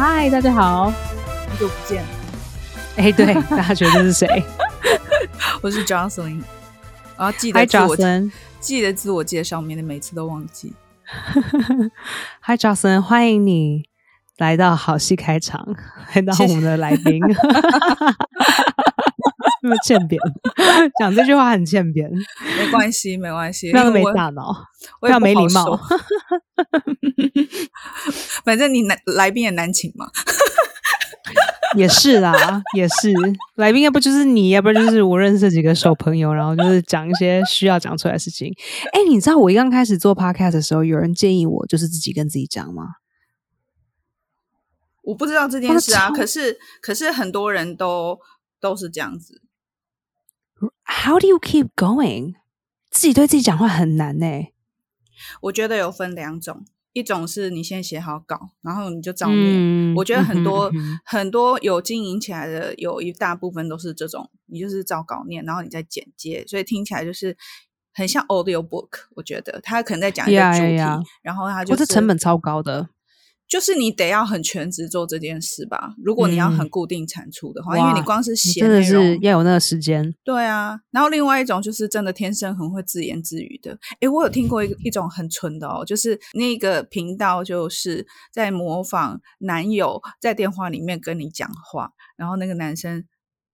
嗨，大家好，好久不见。哎，对，大家觉得这是谁？我是 Johnson，要，记得自我记得自我介绍，免得每次都忘记。Hi，Johnson，欢迎你来到好戏开场，来到我们的来宾。那么欠扁，讲这句话很欠扁。没关系，没关系，那个没大脑，我要没礼貌。反正你难来宾也难请嘛。也是啦，也是来宾，要不就是你，要不然就是我认识几个小朋友，然后就是讲一些需要讲出来的事情。哎，你知道我一刚开始做 podcast 的时候，有人建议我就是自己跟自己讲吗？我不知道这件事啊，可是可是很多人都都是这样子。How do you keep going？自己对自己讲话很难呢。我觉得有分两种，一种是你先写好稿，然后你就照念。我觉得很多很多有经营起来的，有一大部分都是这种，你就是照稿念，然后你再剪接，所以听起来就是很像 audio book。我觉得他可能在讲一个主题，然后他就是成本超高的。就是你得要很全职做这件事吧。如果你要很固定产出的话，因为你光是写真的是要有那个时间。对啊，然后另外一种就是真的天生很会自言自语的。诶，我有听过一一种很纯的哦，就是那个频道就是在模仿男友在电话里面跟你讲话，然后那个男生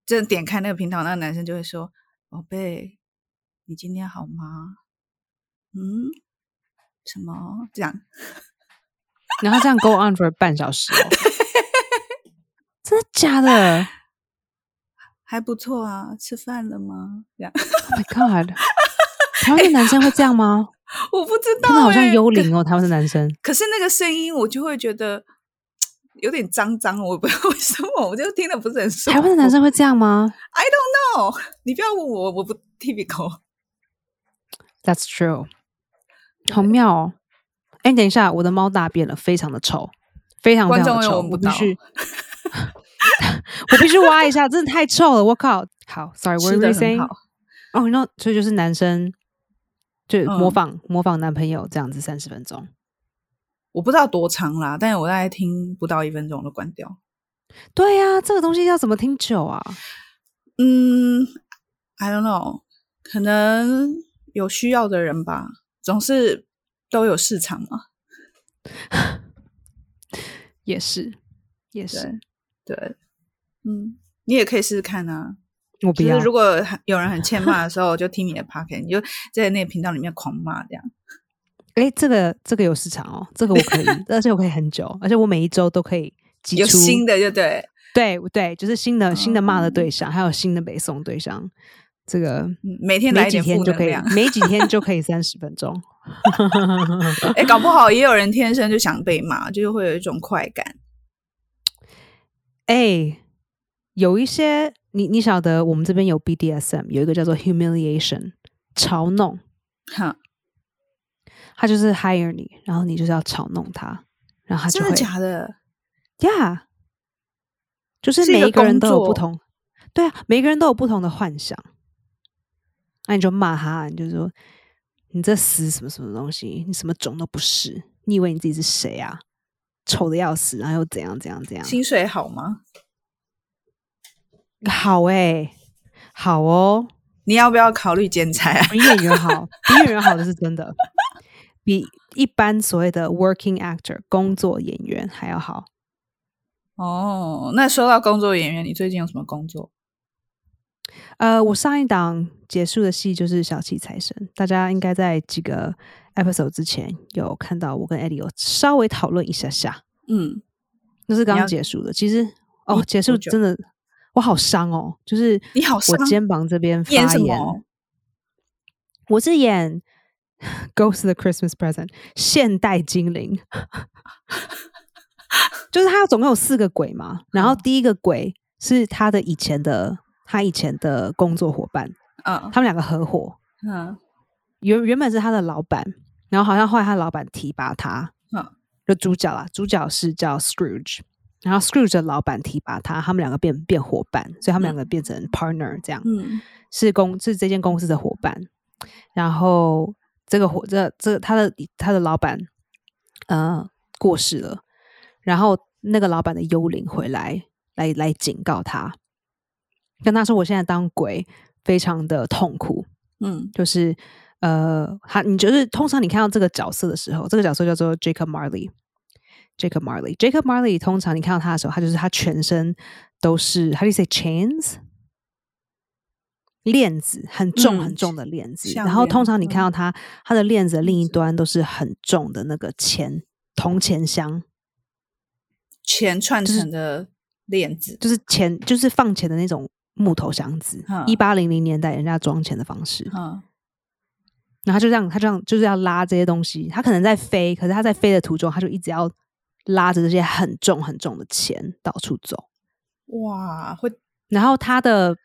真的点开那个频道，那个男生就会说：“宝贝，你今天好吗？”嗯，什么这样？然后这样 go on for 半小时，真的假的？还不错啊，吃饭了吗？这样？My God，台湾的男生会这样吗？我不知道，他们好像幽灵哦，台湾的男生。可是那个声音，我就会觉得有点脏脏，我不知道 为什么，我就听的不是很舒服。台湾的男生会这样吗？I don't know，你不要问我，我不 typical。That's true，好妙哦。哎，等一下，我的猫大便了，非常的臭，非常非常的臭，我必须，我必须挖一下，真的太臭了，我靠！好，Sorry，What saying？哦，那所以就是男生就模仿模仿男朋友这样子，三十分钟，我不知道多长啦，但是我大概听不到一分钟就关掉。对呀，这个东西要怎么听久啊？嗯，I don't know，可能有需要的人吧，总是。都有市场嘛？也是，也是，对，嗯，你也可以试试看啊。我不要。如果有人很欠骂的时候，就听你的 p o c k e t 你就在那个频道里面狂骂这样。哎，这个这个有市场哦，这个我可以，而且我可以很久，而且我每一周都可以挤出新的，就对，对对，就是新的新的骂的对象，还有新的北宋对象。这个每天来几天就可以，每几天就可以三十分钟。哎，搞不好也有人天生就想被骂，就是会有一种快感。哎，有一些你你晓得，我们这边有 BDSM，有一个叫做 humiliation，嘲弄。哈，他就是 hire 你，然后你就是要嘲弄他，然后他就会假的呀，就是每一个人都有不同，对啊，每个人都有不同的幻想。那你就骂他，你就说你这死什么什么东西，你什么种都不是，你以为你自己是谁啊？丑的要死，然后又怎样怎样怎样？薪水好吗？好哎，好哦。你要不要考虑剪裁啊？比演员好，比演员好的是真的，比一般所谓的 working actor 工作演员还要好。哦，那说到工作演员，你最近有什么工作？呃，我上一档结束的戏就是《小气财神》，大家应该在几个 episode 之前有看到我跟 Eddie 有稍微讨论一下下。嗯，那是刚刚结束的。其实哦，结束真的我好伤哦，就是你好，我肩膀这边发炎。我是演《Ghost the Christmas Present》现代精灵，就是他总共有四个鬼嘛，然后第一个鬼是他的以前的。他以前的工作伙伴，嗯，他们两个合伙，嗯，原原本是他的老板，然后好像后来他老板提拔他，嗯，就主角啊，主角是叫 Scrooge，然后 Scrooge 的老板提拔他，他们两个变变伙伴，所以他们两个变成 partner，这样，嗯，是公是这间公司的伙伴，然后这个伙这这他的他的老板，呃，过世了，然后。那个老板的幽灵回来，来来警告他，跟他说：“我现在当鬼非常的痛苦。”嗯，就是呃，他你就是通常你看到这个角色的时候，这个角色叫做 Jacob Marley。Jacob Marley，Jacob Marley，通常你看到他的时候，他就是他全身都是 How do you say chains？链子很重很重的链子，然后通常你看到他，他的链子的另一端都是很重的那个钱铜钱箱，钱串成的链子，就是钱就是放钱的那种木头箱子，一八零零年代人家装钱的方式。嗯，然后就这样，他这样就是要拉这些东西，他可能在飞，可是他在飞的途中，他就一直要拉着这些很重很重的钱到处走。哇，会，然后他的。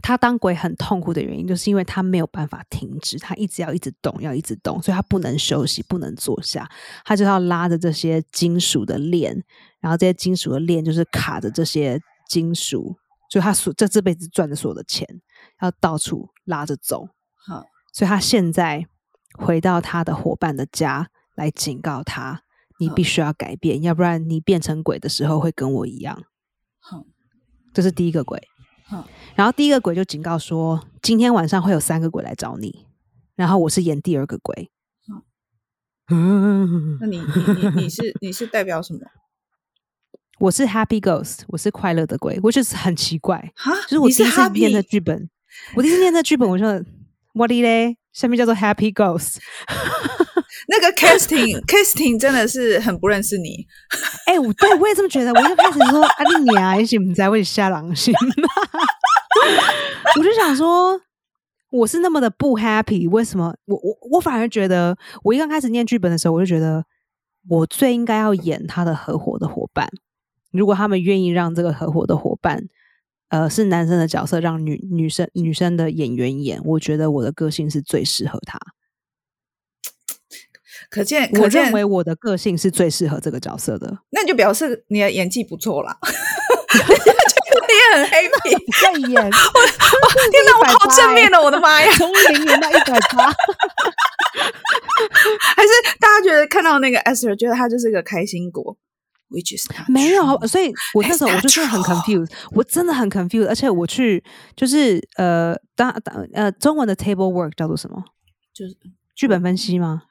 他当鬼很痛苦的原因，就是因为他没有办法停止，他一直要一直动，要一直动，所以他不能休息，不能坐下，他就要拉着这些金属的链，然后这些金属的链就是卡着这些金属，就他所这这辈子赚的所有的钱，要到处拉着走。好，所以他现在回到他的伙伴的家来警告他：你必须要改变，要不然你变成鬼的时候会跟我一样。好，这是第一个鬼。好然后第一个鬼就警告说，今天晚上会有三个鬼来找你，然后我是演第二个鬼。嗯，那你你你你是你是代表什么？我是 Happy Ghost，我是快乐的鬼。我就是很奇怪，就是我第一次念的剧本，我第一次念的剧本，我说 What 嘞？下面叫做 Happy Ghost。那个 casting casting 真的是很不认识你，哎，我对我也这么觉得。我一开始说啊，你啊，也许你在为瞎狼心。我就想说，我是那么的不 happy，为什么？我我我反而觉得，我一刚开始念剧本的时候，我就觉得我最应该要演他的合伙的伙伴。如果他们愿意让这个合伙的伙伴，呃，是男生的角色，让女女生女生的演员演，我觉得我的个性是最适合他。可见，我认为我的个性是最适合这个角色的。那就表示你的演技不错啦。你也很 happy 在演。我天哪，我好正面的！我的妈呀，从零演到一百八。还是大家觉得看到那个 Esther，觉得他就是一个开心果？Which is 没有，所以我那时候我就是很 confused，我真的很 confused。而且我去就是呃，当当呃，中文的 table work 叫做什么？就是剧本分析吗？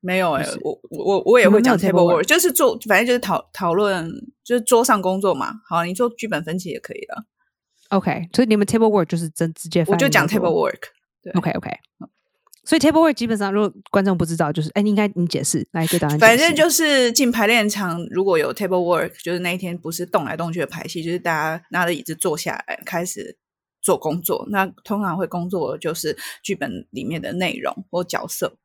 没有哎，我我我也会讲 table work，就是做，反正就是讨讨论，就是桌上工作嘛。好，你做剧本分析也可以的。OK，所以你们 table work 就是真直接，我就讲 table work。对，OK OK。所以 table work 基本上，如果观众不知道，就是哎，应该你解释来给大家。反正就是进排练场，如果有 table work，就是那一天不是动来动去的排戏，就是大家拿着椅子坐下来开始做工作。那通常会工作就是剧本里面的内容或角色。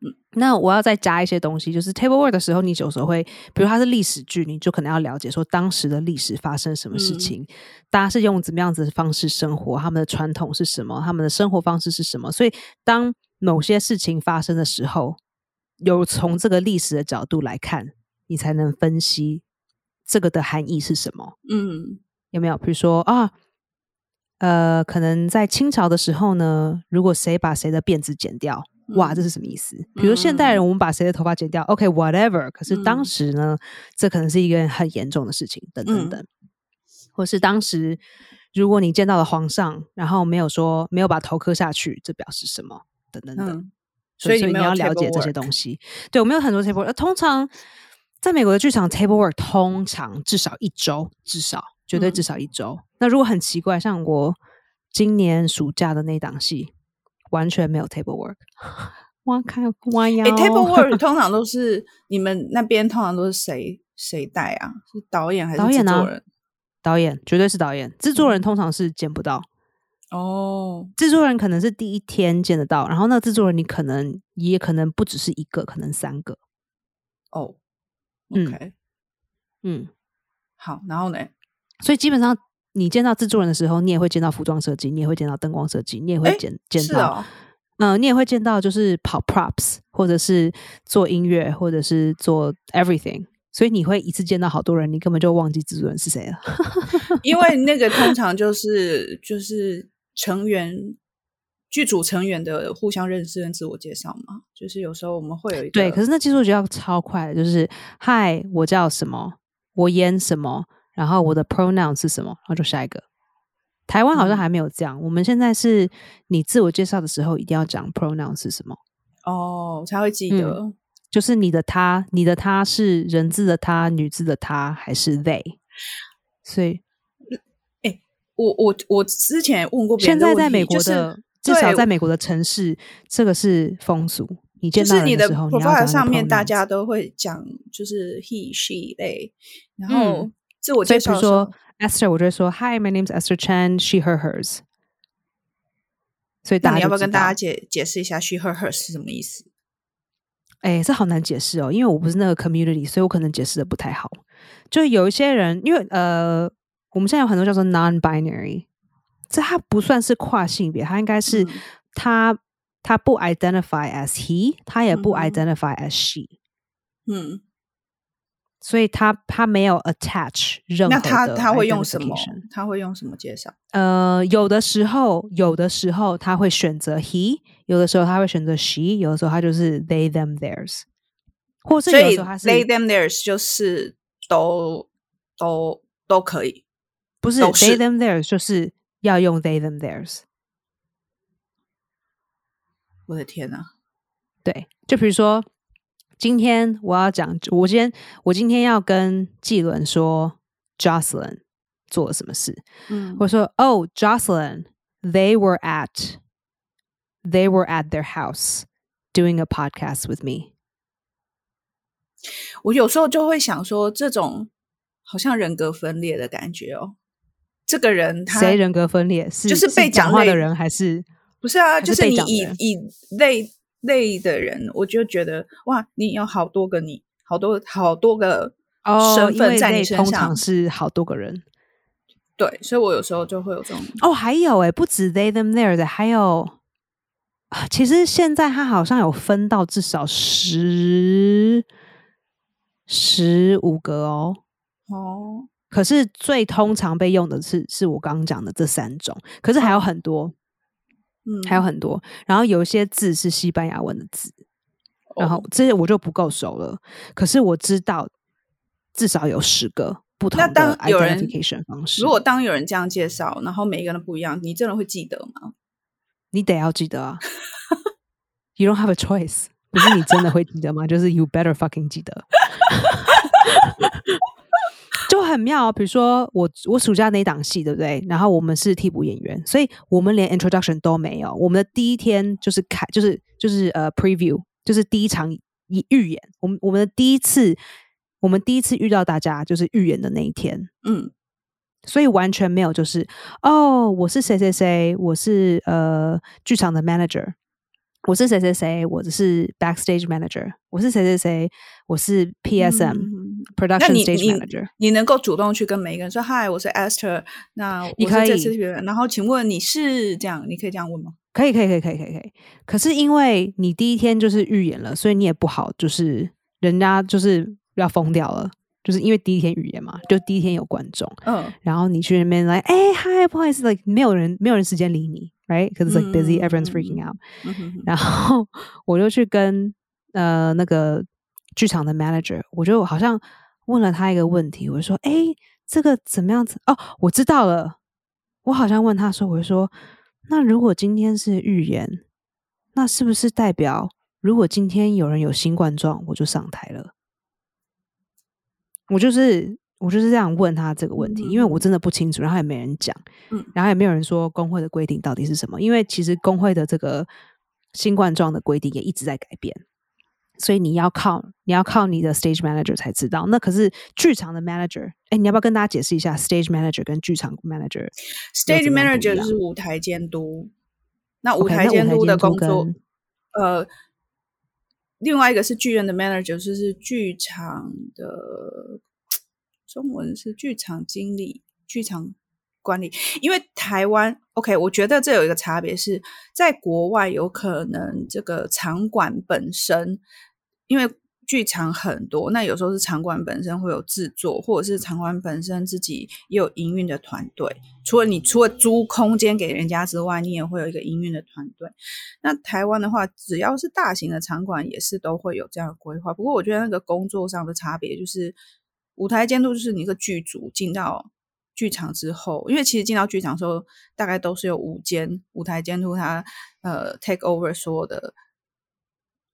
嗯，那我要再加一些东西，就是 table work 的时候，你有时候会，比如它是历史剧，你就可能要了解说当时的历史发生什么事情，大家是用怎么样子的方式生活，他们的传统是什么，他们的生活方式是什么。所以当某些事情发生的时候，有从这个历史的角度来看，你才能分析这个的含义是什么。嗯，有没有？比如说啊，呃，可能在清朝的时候呢，如果谁把谁的辫子剪掉。哇，这是什么意思？比如现代人，我们把谁的头发剪掉，OK，whatever。可是当时呢，这可能是一个很严重的事情，等等等。或是当时，如果你见到了皇上，然后没有说没有把头磕下去，这表示什么？等等等。所以你要了解这些东西。对我们有很多 table work。通常在美国的剧场，table work 通常至少一周，至少绝对至少一周。那如果很奇怪，像我今年暑假的那档戏。完全没有 table work，挖开挖腰。table work 通常都是你们那边通常都是谁谁带啊？是导演还是制作人？导演绝对是导演，制作人通常是见不到。哦，制作人可能是第一天见得到，然后那制作人你可能也可能不只是一个，可能三个。哦，OK，嗯，好，然后呢？所以基本上。你见到制作人的时候，你也会见到服装设计，你也会见到灯光设计，你也会见见到，嗯，你也会见到就是跑 props，或者是做音乐，或者是做 everything。所以你会一次见到好多人，你根本就忘记制作人是谁了。因为那个通常就是就是成员剧组成员的互相认识跟自我介绍嘛，就是有时候我们会有一对，可是那技术就要超快，就是嗨，我叫什么，我演什么，然后我的 pronoun 是什么，然后就下一个。台湾好像还没有这样，我们现在是你自我介绍的时候一定要讲 pronoun 是什么哦，才会记得，就是你的他，你的他是人字的他，女字的他还是 they？所以，哎，我我我之前问过，现在在美国的。至少在美国的城市，这个是风俗。你见到人的时候，你要上面大家都会讲，就是 he she they，然后自我介绍说 Esther，我就会说 Hi, my name is Esther Chen. She her hers。所以，你要不要跟大家解解释一下 she her hers 是什么意思？哎，这好难解释哦，因为我不是那个 community，所以我可能解释的不太好。就有一些人，因为呃，我们现在有很多叫做 non-binary。这它不算是跨性别，它应该是他他不 identify as he，他也不 identify as she，嗯，所以他他没有 attach 任何那他他会用什么？他会用什么介绍？呃，有的时候有的时候他会选择 he，有的时候他会选择 she，有的时候他就是 they them theirs，或是有时候他是 they them theirs，就是都都都可以，不是 they them theirs 就是。要用 they them theirs，我的天哪！对，就比如说，今天我要讲，我今天我今天要跟纪伦说，Jocelyn 做了什么事。嗯，我说，Oh Jocelyn，they were at they were at their house doing a podcast with me。我有时候就会想说，这种好像人格分裂的感觉哦。这个人他谁人格分裂？是就是被讲话的人还是不是啊？就是你以以类类的人，我就觉得哇，你有好多个你，好多好多个身份在你身上，通常是好多个人。对，所以我有时候就会有这种哦，还有哎，不止 they them there 的，还有其实现在他好像有分到至少十十五个哦哦。可是最通常被用的是是我刚刚讲的这三种，可是还有很多，嗯，还有很多。然后有一些字是西班牙文的字，然后这些我就不够熟了。可是我知道至少有十个不同的 identification 方式。如果当有人这样介绍，然后每一个人都不一样，你真的会记得吗？你得要记得啊！You don't have a choice，不是你真的会记得吗？就是 You better fucking 记得。就很妙，比如说我我暑假那档戏，对不对？然后我们是替补演员，所以我们连 introduction 都没有。我们的第一天就是开，就是就是呃 preview，就是第一场预演。我们我们的第一次，我们第一次遇到大家就是预演的那一天，嗯，所以完全没有就是哦，我是谁谁谁，我是呃剧场的 manager。我是谁谁谁，我只是 backstage manager。我是谁谁谁，我是 PSM production stage manager。你能够主动去跟每一个人说：“Hi，我是 Esther。”那你可以，然后请问你是这样？你可以这样问吗？可以，可以，可以，可以，可以，可以。可是因为你第一天就是预演了，所以你也不好，就是人家就是要疯掉了，就是因为第一天预演嘛，就第一天有观众，嗯，然后你去那边来，哎，Hi，不好意思，like 没有人，没有人时间理你。Right? Because it's like busy, everyone's freaking out. 然后我就去跟呃那个剧场的 manager，我就好像问了他一个问题，我就说：“哎，这个怎么样子？哦，我知道了。我好像问他说，我就说，那如果今天是预言，那是不是代表如果今天有人有新冠状，我就上台了？我就是。”我就是这样问他这个问题，因为我真的不清楚，然后也没人讲，嗯，然后也没有人说工会的规定到底是什么。因为其实工会的这个新冠状的规定也一直在改变，所以你要靠你要靠你的 stage manager 才知道。那可是剧场的 manager，哎，你要不要跟大家解释一下 stage manager 跟剧场 manager？stage manager 就是舞台监督，那舞台监督的工作，呃，另外一个是剧院的 manager，就是剧场的。中文是剧场经理、剧场管理，因为台湾 OK，我觉得这有一个差别是在国外，有可能这个场馆本身，因为剧场很多，那有时候是场馆本身会有制作，或者是场馆本身自己也有营运的团队。除了你除了租空间给人家之外，你也会有一个营运的团队。那台湾的话，只要是大型的场馆，也是都会有这样的规划。不过我觉得那个工作上的差别，就是舞台监督就是你一个剧组进到剧场之后，因为其实进到剧场的时候，大概都是有五间舞台监督他呃 take over 所有的。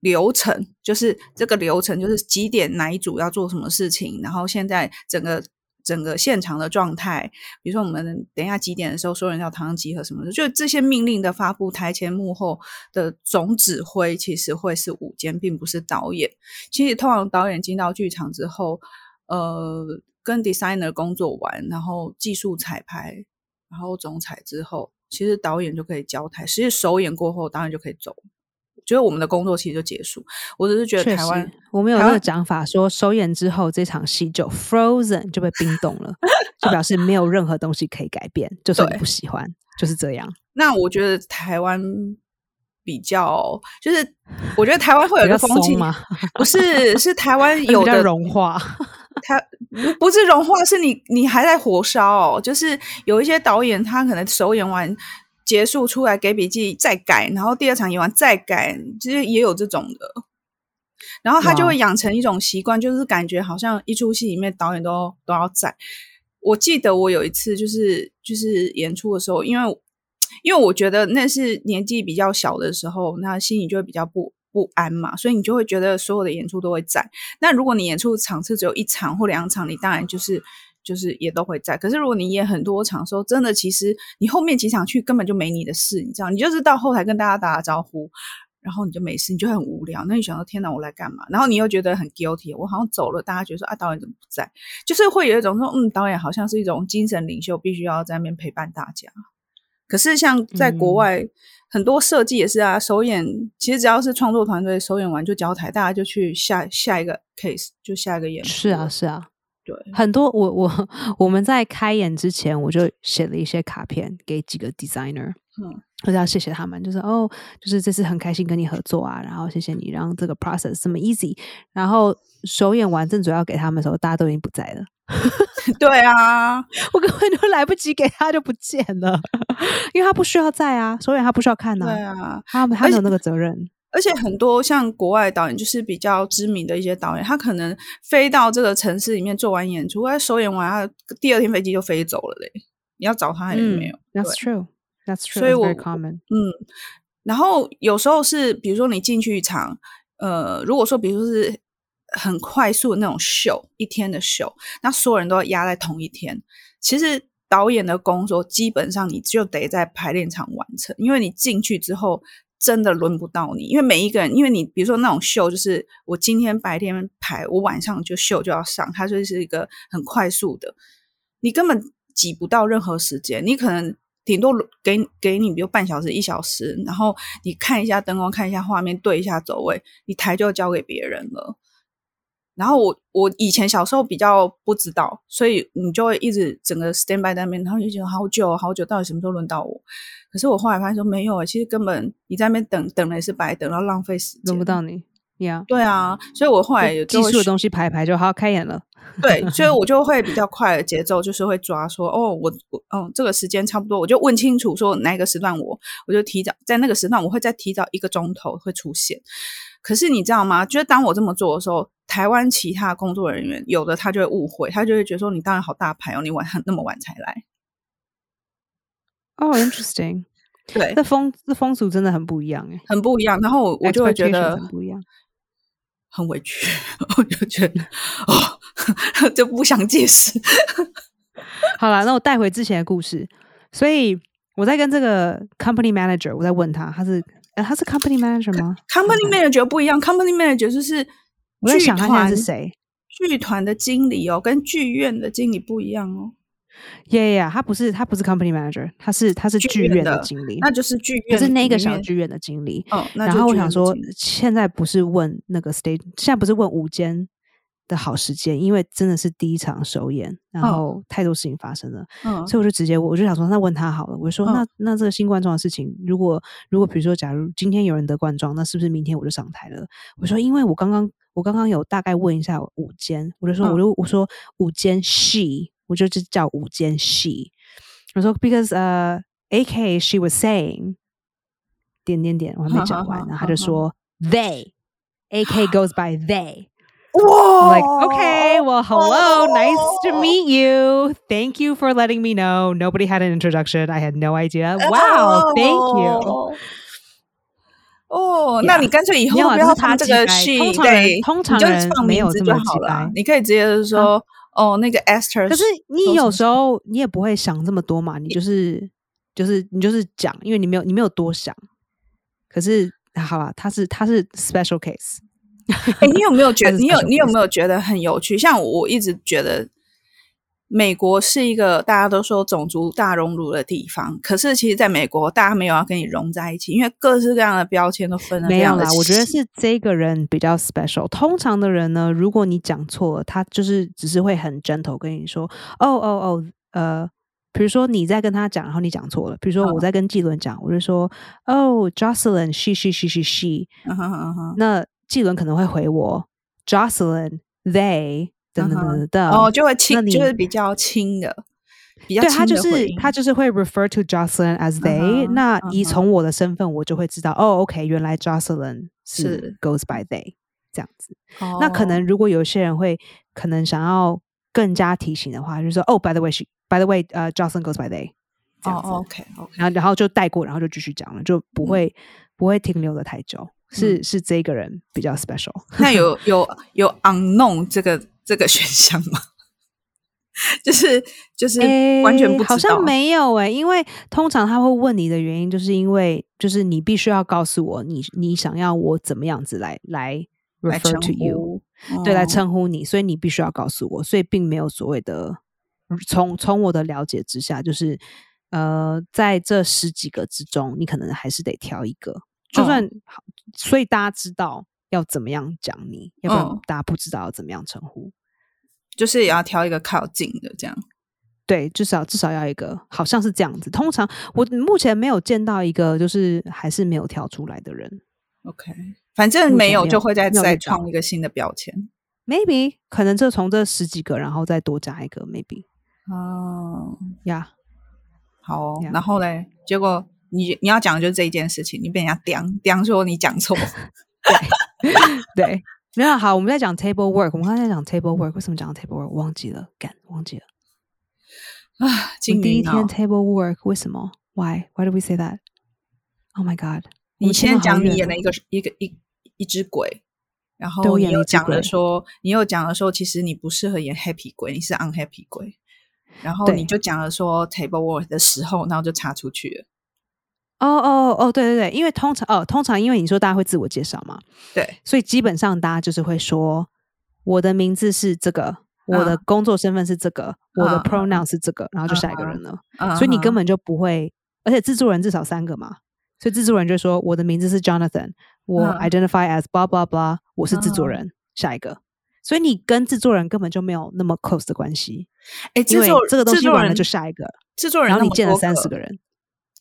流程就是这个流程，就是几点哪一组要做什么事情，然后现在整个整个现场的状态，比如说我们等一下几点的时候，所有人要堂集合什么的，就这些命令的发布，台前幕后的总指挥其实会是舞监，并不是导演。其实通常导演进到剧场之后，呃，跟 designer 工作完，然后技术彩排，然后总彩之后，其实导演就可以交台。实际首演过后，导演就可以走。觉得我们的工作其实就结束，我只是觉得台湾我们有那个讲法，说首演之后这场戏就 frozen 就被冰冻了，就表示没有任何东西可以改变，就算你不喜欢，就是这样。那我觉得台湾比较，就是我觉得台湾会有一个风气吗？不是，是台湾 有的融化，它不是融化，是你你还在火烧，就是有一些导演他可能首演完。结束出来给笔记再改，然后第二场演完再改，其实也有这种的。然后他就会养成一种习惯，就是感觉好像一出戏里面导演都都要在。我记得我有一次就是就是演出的时候，因为因为我觉得那是年纪比较小的时候，那心里就会比较不不安嘛，所以你就会觉得所有的演出都会在。那如果你演出场次只有一场或两场，你当然就是。就是也都会在，可是如果你演很多场，说真的，其实你后面几场去根本就没你的事，你知道，你就是到后台跟大家打打招呼，然后你就没事，你就很无聊。那你想说，天哪，我来干嘛？然后你又觉得很 guilty，我好像走了，大家觉得说啊，导演怎么不在？就是会有一种说，嗯，导演好像是一种精神领袖，必须要在那边陪伴大家。可是像在国外，很多设计也是啊，首演其实只要是创作团队首演完就交台，大家就去下下一个 case，就下一个演出。是啊，是啊。对，很多我我 我们在开演之前，我就写了一些卡片给几个 designer，嗯，我要谢谢他们，就是哦，就是这次很开心跟你合作啊，然后谢谢你让这个 process 这么 easy，然后首演完正主要给他们的时候，大家都已经不在了，对啊，我根本就来不及给他就不见了，因为他不需要在啊，首演他不需要看呢，对啊，他他没有那个责任。而且很多像国外导演，就是比较知名的一些导演，他可能飞到这个城市里面做完演出，他首演完，他第二天飞机就飞走了嘞。你要找他还是没有？That's true. That's true. 所以我嗯，然后有时候是，比如说你进去一场，呃，如果说比如说是很快速的那种秀，一天的秀，那所有人都要压在同一天。其实导演的工作基本上你就得在排练场完成，因为你进去之后。真的轮不到你，因为每一个人，因为你比如说那种秀，就是我今天白天排，我晚上就秀就要上，它就是一个很快速的，你根本挤不到任何时间，你可能顶多给给你比如半小时一小时，然后你看一下灯光，看一下画面，对一下走位，你台就交给别人了。然后我我以前小时候比较不知道，所以你就会一直整个 stand by 那边，然后就觉得好久好久，到底什么时候轮到我？可是我后来发现说没有啊，其实根本你在那边等等了也是白等，然后浪费时间，轮不到你呀。对啊，所以我后来有技术的东西排排就好开演了。对，所以 我就会比较快的节奏，就是会抓说哦，我我嗯，这个时间差不多，我就问清楚说哪个时段我我就提早在那个时段，我会再提早一个钟头会出现。可是你知道吗？就是当我这么做的时候，台湾其他工作人员有的他就会误会，他就会觉得说你当然好大牌哦，你晚上那么晚才来。哦，interesting。对，这风这风俗真的很不一样哎，很不一样。然后我就会觉得很不一样，很委屈，我就觉得哦，就不想解释。好了，那我带回之前的故事。所以我在跟这个 company manager，我在问他，他是。呃，他是 company manager 吗？company manager 不一样，company manager 就是剧团是谁？剧团的经理哦，跟剧院的经理不一样哦。Yeah, yeah，他不是他不是 company manager，他是他是剧院的经理，那就是剧院，是那个小剧院的经理。哦，然后我想说，现在不是问那个 stage，现在不是问午间的好时间，因为真的是第一场首演，然后太多事情发生了，所以我就直接我就想说，那问他好了，我说那那这个新冠状的事情，如果如果比如说假如今天有人得冠状，那是不是明天我就上台了？我说因为我刚刚我刚刚有大概问一下午间，我就说我就我说午间 she，我就叫午间 she，我说 because 呃 A K she was saying 点点点，我还没讲完，然后他就说 they A K goes by they。Whoa. Like, okay, well, hello, nice to meet you. Thank you for letting me know. Nobody had an introduction. I had no idea. Wow, thank you. 哦，那你干脆以后不要发这个 she，对，通常人没有这么好了。你可以直接说 哦，那个 Esther。可是你有时候你也不会想这么多嘛，你就是就是你就是讲，因为你没有你没有多想。可是好了，他是他是 special case。哎，你有没有觉得？你有你有没有觉得很有趣？像我一直觉得，美国是一个大家都说种族大熔炉的地方。可是，其实在美国，大家没有要跟你融在一起，因为各式各样的标签都分了。没有啦，我觉得是这个人比较 special。通常的人呢，如果你讲错了，他就是只是会很 gentle 跟你说：“哦哦哦，呃，比如说你在跟他讲，然后你讲错了。比如说我在跟纪伦讲，我就说：哦，Jocelyn，she she she she she。那纪伦可能会回我，Jocelyn they 等等等等哦，就会轻，就是比较轻的，比较对他就是他就是会 refer to Jocelyn as they。那以从我的身份，我就会知道哦，OK，原来 Jocelyn 是 goes by they 这样子。那可能如果有些人会可能想要更加提醒的话，就是说哦，by the way，by the way，呃，Jocelyn goes by they 这样子。OK，OK，然后然后就带过，然后就继续讲了，就不会不会停留的太久。是是这个人比较 special，那有 有有 unknown 这个这个 选项吗？就是就是完全不好像没有哎，因为通常他会问你的原因，就是因为就是你必须要告诉我你你想要我怎么样子来来 refer to you，对，来称呼你，所以你必须要告诉我，所以并没有所谓的从从我的了解之下，就是呃在这十几个之中，你可能还是得挑一个。就算好，所以大家知道要怎么样讲你，要不然大家不知道要怎么样称呼，就是也要挑一个靠近的这样。对，至少至少要一个，好像是这样子。通常我目前没有见到一个，就是还是没有挑出来的人。OK，反正没有就会再再创一个新的标签。Maybe 可能就从这十几个，然后再多加一个。Maybe 哦呀，好，然后嘞，结果。你你要讲的就是这一件事情，你被人家 刁刁说你讲错，对 对，没有好，我们在讲 table work，我们刚才在讲 table work，为什么讲 table work？忘记了，干忘记了 啊！第一天 table work 为什么？Why why do we say that？Oh my god！你先讲你演了一个一个一一只鬼，然后你又讲了说，你又讲了说，其实你不适合演 happy 鬼，你是 unhappy 鬼，然后你就讲了说 table work 的时候，然后就插出去了。哦哦哦，对对对，因为通常哦，通常因为你说大家会自我介绍嘛，对，所以基本上大家就是会说我的名字是这个，我的工作身份是这个，我的 pronoun 是这个，然后就下一个人了。所以你根本就不会，而且制作人至少三个嘛，所以制作人就说我的名字是 Jonathan，我 identify as blah blah blah，我是制作人，下一个。所以你跟制作人根本就没有那么 close 的关系。哎，制作这个东西完了就下一个制作人，然后你见了三十个人。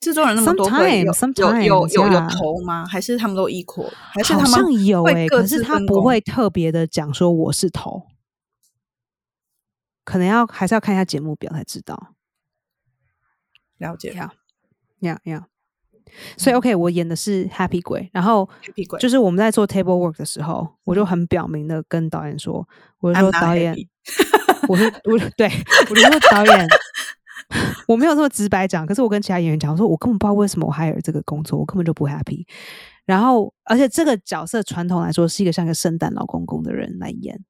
制作人那么多，有有有有头吗？还是他们都 equal？还是好像有哎，可是他不会特别的讲说我是头，可能要还是要看一下节目表才知道。了解呀呀呀！所以 OK，我演的是 Happy 鬼，然后 Happy 鬼就是我们在做 Table Work 的时候，我就很表明的跟导演说，我说导演，我说我对我说导演。我没有这么直白讲，可是我跟其他演员讲，我说我根本不知道为什么我 hire 这个工作，我根本就不 happy。然后，而且这个角色传统来说是一个像个圣诞老公公的人来演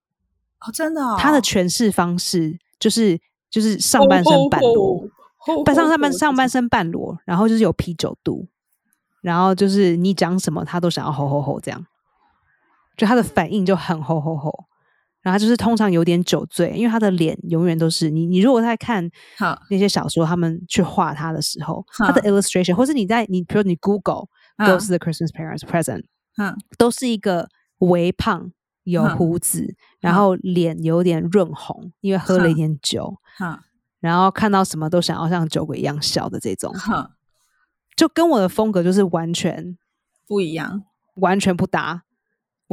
哦，真的，他的诠释方式就是就是上半身半裸，半上上半上半身半裸，然后就是有啤酒肚，然后就是你讲什么他都想要吼吼吼这样，就他的反应就很吼吼吼。然后就是通常有点酒醉，因为他的脸永远都是你。你如果在看那些小说，他们去画他的时候，他的 illustration，或是你在你比如你 Google Ghost the Christmas Parents Present，嗯，都是一个微胖，有胡子，然后脸有点润红，因为喝了一点酒，然后看到什么都想要像酒鬼一样笑的这种，就跟我的风格就是完全不一样，完全不搭。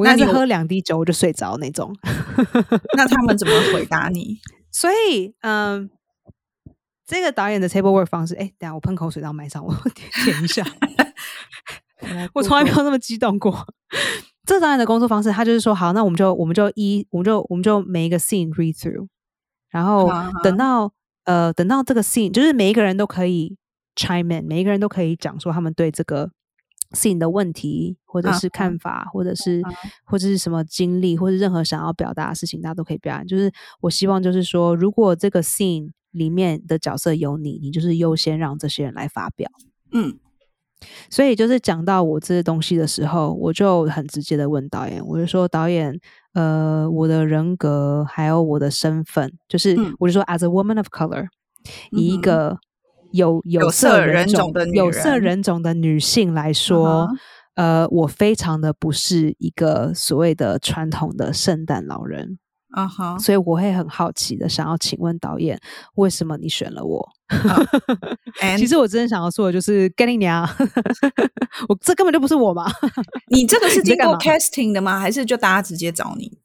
我要是喝两滴酒我就睡着那种。那他们怎么回答你？所以，嗯，这个导演的 table work 方式，哎，等下我喷口水到麦上，我舔一下。我从来没有那么激动过。这导演的工作方式，他就是说，好，那我们就我们就一，我们就我们就每一个 scene read through，然后等到呃等到这个 scene，就是每一个人都可以 chime in，每一个人都可以讲说他们对这个的问题，或者是看法，或者是或者是什么经历，或者任何想要表达的事情，大家都可以表达。就是我希望就是说，如果这个 scene 里面的角色有你，你就是优先让这些人来发表。嗯。所以就是讲到我这些东西的时候，我就很直接的问导演，我就说导演，呃，我的人格还有我的身份，就是我就说，as a woman of color，以一个有有色人种的有色人种的女性来说，呃，我非常的不是一个所谓的传统的圣诞老人。啊哈！所以我会很好奇的，想要请问导演，为什么你选了我？其实我真的想要说的就是，跟你娘，我这根本就不是我嘛！你这个是 经过 casting 的吗？还是就大家直接找你？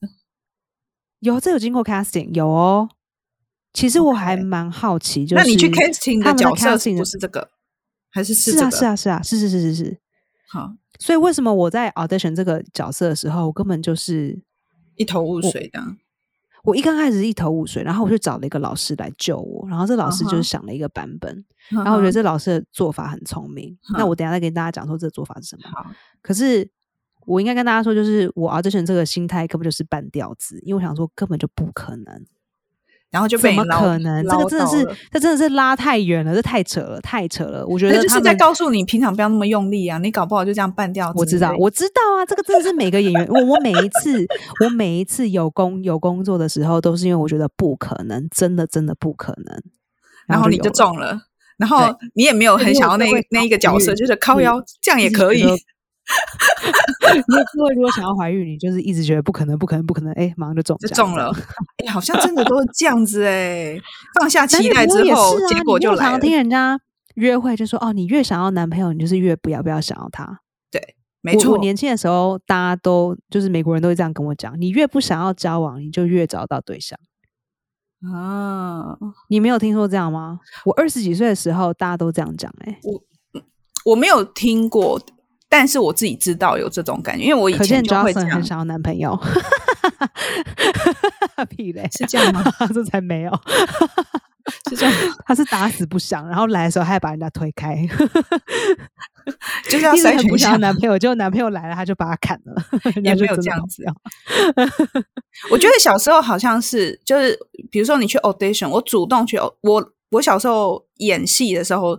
有，这有经过 casting，有哦。其实我还蛮好奇，就是那你去 casting 的角色不是这个，还是是啊是啊是啊是是是是是。好，所以为什么我在 audition 这个角色的时候，我根本就是一头雾水的。我一刚开始一头雾水，然后我就找了一个老师来救我，然后这老师就是想了一个版本，然后我觉得这老师的做法很聪明。那我等下再跟大家讲说这个做法是什么。可是我应该跟大家说，就是我 audition 这个心态根本就是半吊子，因为我想说根本就不可能。然后就怎么可能？这个真的是，这真的是拉太远了，这太扯了，太扯了。我觉得就是在告诉你，平常不要那么用力啊，你搞不好就这样半掉。我知道，我知道啊，这个真的是每个演员，我我每一次，我每一次有工有工作的时候，都是因为我觉得不可能，真的真的不可能。然后你就中了，然后你也没有很想要那那一个角色，就是靠腰，这样也可以。你各位如果想要怀孕，你就是一直觉得不可能，不可能，不可能，哎，马上就中，就中了。哎，好像真的都是这样子哎。放下期待之后，结果就来了。听人家约会就说：“哦，你越想要男朋友，你就是越不要不要想要他。”对，没错。我年轻的时候，大家都就是美国人都会这样跟我讲：“你越不想要交往，你就越找到对象。”啊，你没有听说这样吗？我二十几岁的时候，大家都这样讲。哎，我我没有听过。但是我自己知道有这种感觉，因为我以前就会这样。很想要男朋友，屁嘞，是这样吗？这才没有，是这样。他是打死不想，然后来的时候还把人家推开，就是要筛选不想男朋友，结果男朋友来了，他就把他砍了。也没有这样子。我觉得小时候好像是，就是比如说你去 audition，我主动去，我我小时候演戏的时候。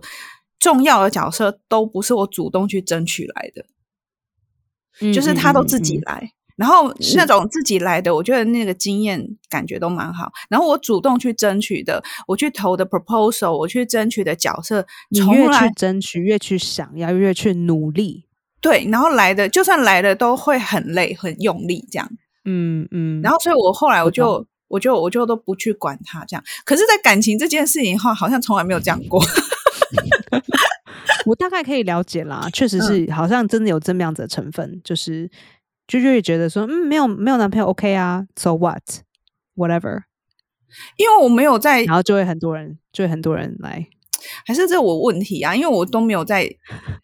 重要的角色都不是我主动去争取来的，就是他都自己来。然后那种自己来的，我觉得那个经验感觉都蛮好。然后我主动去争取的，我去投的 proposal，我去争取的角色，你越去争取，越去想要，越去努力。对，然后来的就算来了，都会很累，很用力这样。嗯嗯。然后，所以我后来我就，我就，我就都不去管他这样。可是，在感情这件事情的话，好像从来没有这样过。我大概可以了解啦，确实是，好像真的有这么样子的成分，就是就就会觉得说，嗯，没有没有男朋友，OK 啊，So what，whatever，因为我没有在，然后就会很多人，就会很多人来，还是这我问题啊？因为我都没有在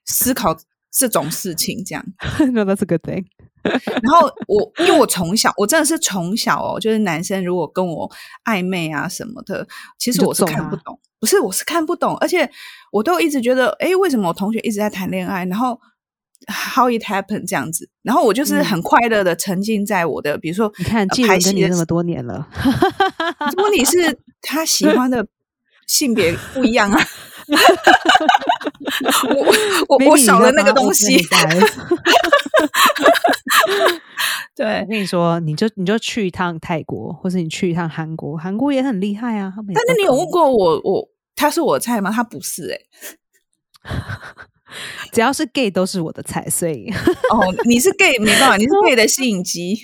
思考这种事情，这样，No, that's a good thing。然后我，因为我从小，我真的是从小哦，就是男生如果跟我暧昧啊什么的，其实我是看不懂，不是我是看不懂，而且我都一直觉得，哎，为什么我同学一直在谈恋爱？然后 how it happened 这样子，然后我就是很快乐的沉浸在我的，比如说你看，拍戏那么多年了，问题是 他喜欢的性别不一样啊。我我我少了那个东西。对，我跟你说，你就你就去一趟泰国，或者你去一趟韩国，韩国也很厉害啊。但是你有问过我，我他是我的菜吗？他不是哎，只要是 gay 都是我的菜，所以 哦，你是 gay 没办法，你是 gay 的吸引机。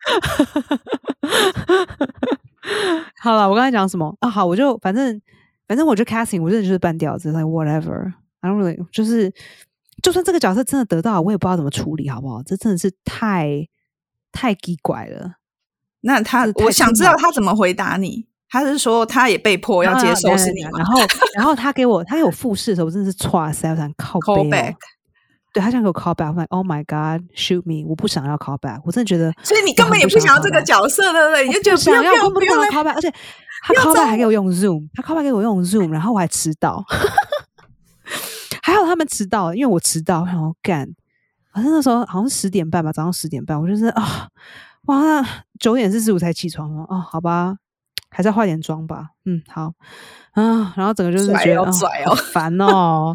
好了，我刚才讲什么啊？好，我就反正反正我就 casting，我真的就是半吊子，like whatever，I don't really，就是就算这个角色真的得到，我也不知道怎么处理，好不好？这真的是太太奇怪了。那他，我想知道他怎么回答你。他是说他也被迫要接受是你然后然后他给我他给我复试的时候，我真的是唰塞，我想靠背。对他想给我 call back，我说 Oh my God, shoot me！我不想要 call back，我真的觉得，所以你根本也不想要这个角色，对不对？你就觉得不要，不不要 call back，而且他 call back 还给我用 Zoom，他 call back 给我用 Zoom，然后我还迟到，还好他们迟到，因为我迟到，然后干，反正那时候好像是十点半吧，早上十点半，我就是啊，哇，九点四十五才起床哦，哦，好吧。还是要化点妆吧，嗯，好啊，然后整个就是觉得好烦哦，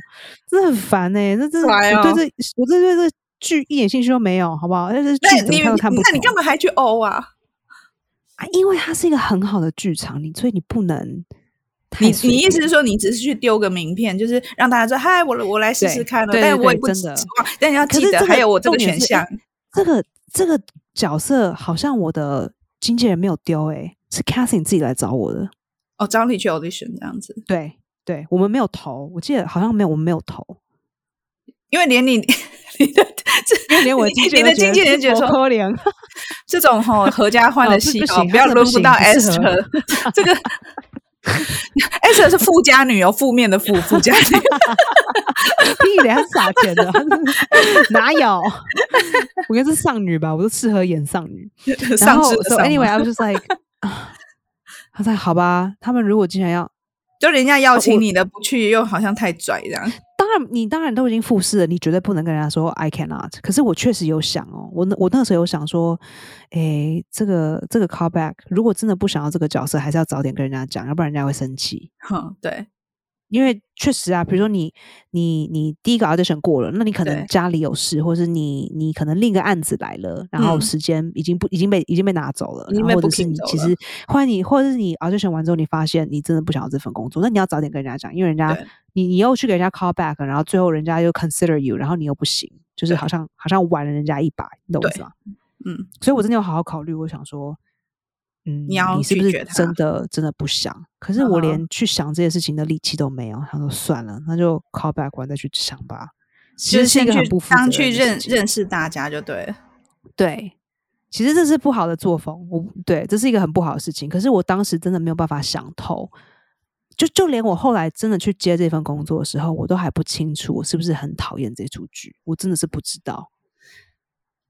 真的很烦哎，这这 我对这我这对这剧一点兴趣都没有，好不好？但是剧怎么看都看不，那你干嘛还去欧啊？啊，因为它是一个很好的剧场，你所以你不能，你你意思是说你只是去丢个名片，就是让大家说嗨，我我来试试看了，但我也不真的，但你要记得还有我这个选项，这个这个角色好像我的经纪人没有丢哎。是 Cathy 自己来找我的哦，找你去 audition 这样子。对对，我们没有投，我记得好像没有，我们没有投，因为连你你的这连我你的经纪人觉得说可怜，这种哈合家欢的戏哦，不要轮不到 Esther 这个 Esther 是富家女哦，负面的富富家女，屁脸撒钱的哪有？我应该是丧女吧，我都适合演丧女。然后 so anyway，I was just like。他在：“好吧，他们如果既然要，就人家邀请你的不去，又好像太拽这样。当然，你当然都已经复试了，你绝对不能跟人家说 I cannot。可是我确实有想哦，我那我那时候有想说，哎，这个这个 callback，如果真的不想要这个角色，还是要早点跟人家讲，要不然人家会生气。哼，对。”因为确实啊，比如说你你你第一个 audition 过了，那你可能家里有事，或者是你你可能另一个案子来了，然后时间已经不已经被已经被拿走了，或者是你其实或者你或者是你 audition 完之后，你发现你真的不想要这份工作，那你要早点跟人家讲，因为人家你你又去给人家 call back，然后最后人家又 consider you，然后你又不行，就是好像好像晚了人家一把，你懂我意思吗？嗯，所以我真的要好好考虑，我想说。嗯，你要你是不是真的真的不想？可是我连去想这些事情的力气都没有。他说算了，那就 call back 完再去想吧。其实是一个很不负责去认认识大家就对了。对，其实这是不好的作风。我对，这是一个很不好的事情。可是我当时真的没有办法想透。就就连我后来真的去接这份工作的时候，我都还不清楚我是不是很讨厌这出剧。我真的是不知道。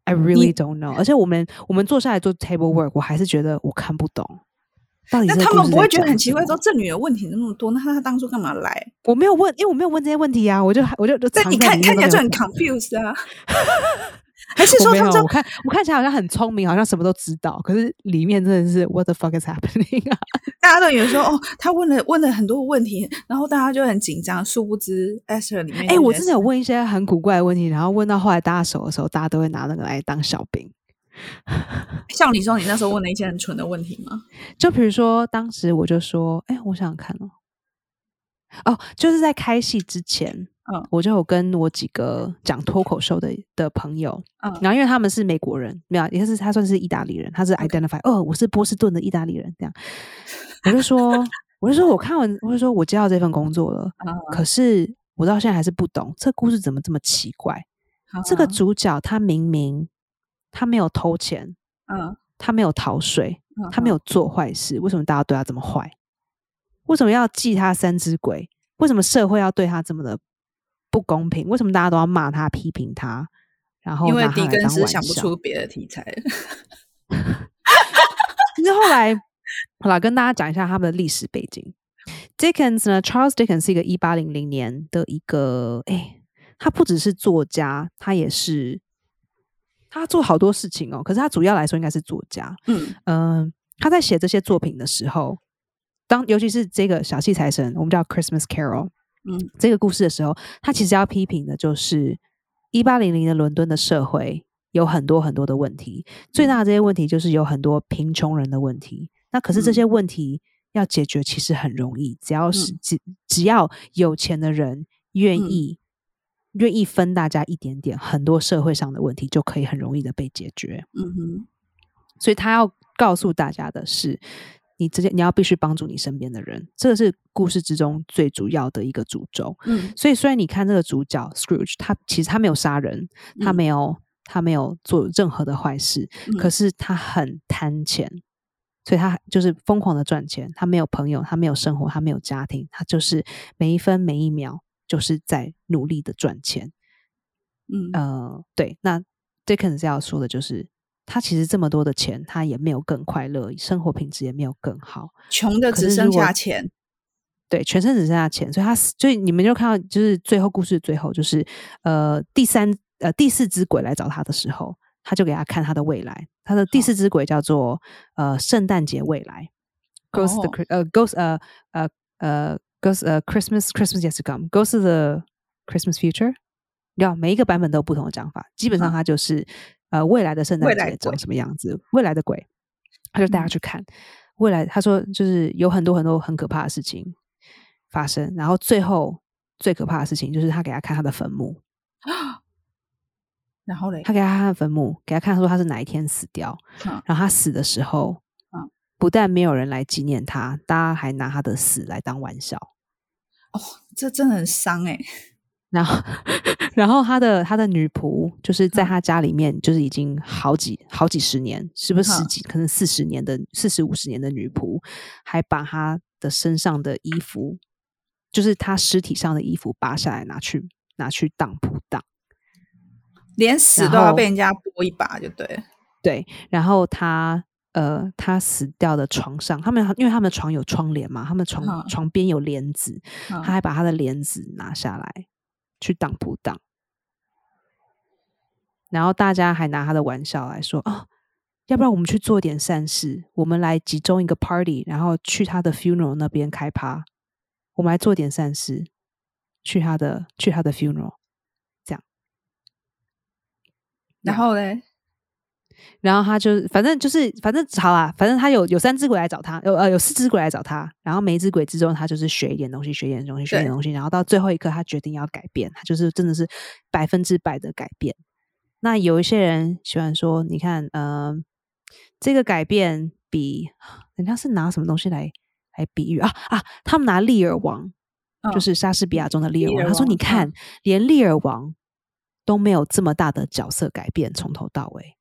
I really don't know，而且我们我们坐下来做 table work，我还是觉得我看不懂。那他们不会觉得很奇怪，说这女的问题那么多，那她当初干嘛来？我没有问，因为我没有问这些问题啊，我就我就就在你看看起来就很 confused 啊。还是说，我看我看起来好像很聪明，好像什么都知道，可是里面真的是 What the fuck is happening 啊？大家都以为说，哦，他问了问了很多问题，然后大家就很紧张，殊不知 Esther 里面，哎，我真的有问一些很古怪的问题，然后问到后来大家熟的时候，大家都会拿那个来当小兵。像你说，你那时候问了一些很蠢的问题吗？就比如说，当时我就说，哎，我想想看哦，哦，就是在开戏之前。嗯，我就有跟我几个讲脱口秀的的朋友，嗯，然后因为他们是美国人，没有，也是他算是意大利人，他是 identify，哦，我是波士顿的意大利人，这样，我就说，我就说我看完，我就说我接到这份工作了，可是我到现在还是不懂这故事怎么这么奇怪，这个主角他明明他没有偷钱，嗯，他没有逃税，他没有做坏事，为什么大家对他这么坏？为什么要记他三只鬼？为什么社会要对他这么的？不公平，为什么大家都要骂他、批评他？然后因为狄更斯想不出别的题材。其实后来，好了，跟大家讲一下他们的历史背景。Dickens 呢，Charles Dickens 是一个一八零零年的一个，哎，他不只是作家，他也是他做好多事情哦。可是他主要来说应该是作家。嗯嗯，他在写这些作品的时候，当尤其是这个小气财神，我们叫 Christmas Carol。嗯，这个故事的时候，他其实要批评的就是一八零零的伦敦的社会有很多很多的问题，最大的这些问题就是有很多贫穷人的问题。那可是这些问题要解决其实很容易，只要是只只要有钱的人愿意愿意分大家一点点，很多社会上的问题就可以很容易的被解决。嗯哼。所以他要告诉大家的是，你直接你要必须帮助你身边的人，这个是故事之中最主要的一个主轴。嗯，所以虽然你看这个主角 Scrooge，他其实他没有杀人，他没有他没有做任何的坏事，可是他很贪钱，所以他就是疯狂的赚钱。他没有朋友，他没有生活，他没有家庭，他就是每一分每一秒就是在努力的赚钱。嗯。呃，对，那 Dickens 要说的就是。他其实这么多的钱，他也没有更快乐，生活品质也没有更好，穷的只剩下钱，对，全身只剩下钱，所以他，所以你们就看到，就是最后故事最后，就是呃，第三呃第四只鬼来找他的时候，他就给他看他的未来，他的第四只鬼叫做呃圣诞节未来，Ghost 呃 Ghost 呃呃呃呃 Christmas Christmas yet to come Ghost the Christmas future，要每一个版本都有不同的讲法，基本上它就是。呃，未来的圣诞节长什么样子？未来的鬼，他就带他去看未来。他说，就是有很多很多很可怕的事情发生。然后最后最可怕的事情，就是他给他看他的坟墓。然后嘞，他给他看坟墓，给他看说他是哪一天死掉。然后他死的时候，不但没有人来纪念他，大家还拿他的死来当玩笑。哦，这真的很伤哎。然后，然后他的他的女仆就是在他家里面，就是已经好几好几十年，是不是十几？可能四十年的四十五十年的女仆，还把他的身上的衣服，就是他尸体上的衣服扒下来拿去拿去当铺当，连死都要被人家剥一把，就对对。然后他呃，他死掉的床上，他们因为他们床有窗帘嘛，他们床床边有帘子，他还把他的帘子拿下来。去当不当，然后大家还拿他的玩笑来说啊，要不然我们去做点善事，我们来集中一个 party，然后去他的 funeral 那边开趴，我们来做点善事，去他的去他的 funeral，这样，然后嘞。然后他就反正就是反正好啊，反正他有有三只鬼来找他，有呃有四只鬼来找他。然后每一只鬼之中，他就是学一点东西，学一点东西，学一点东西。然后到最后一刻，他决定要改变，他就是真的是百分之百的改变。那有一些人喜欢说，你看，呃，这个改变比人家是拿什么东西来来比喻啊啊？他们拿利尔王，就是莎士比亚中的利尔王。他说，你看，连利尔王都没有这么大的角色改变，从头到尾。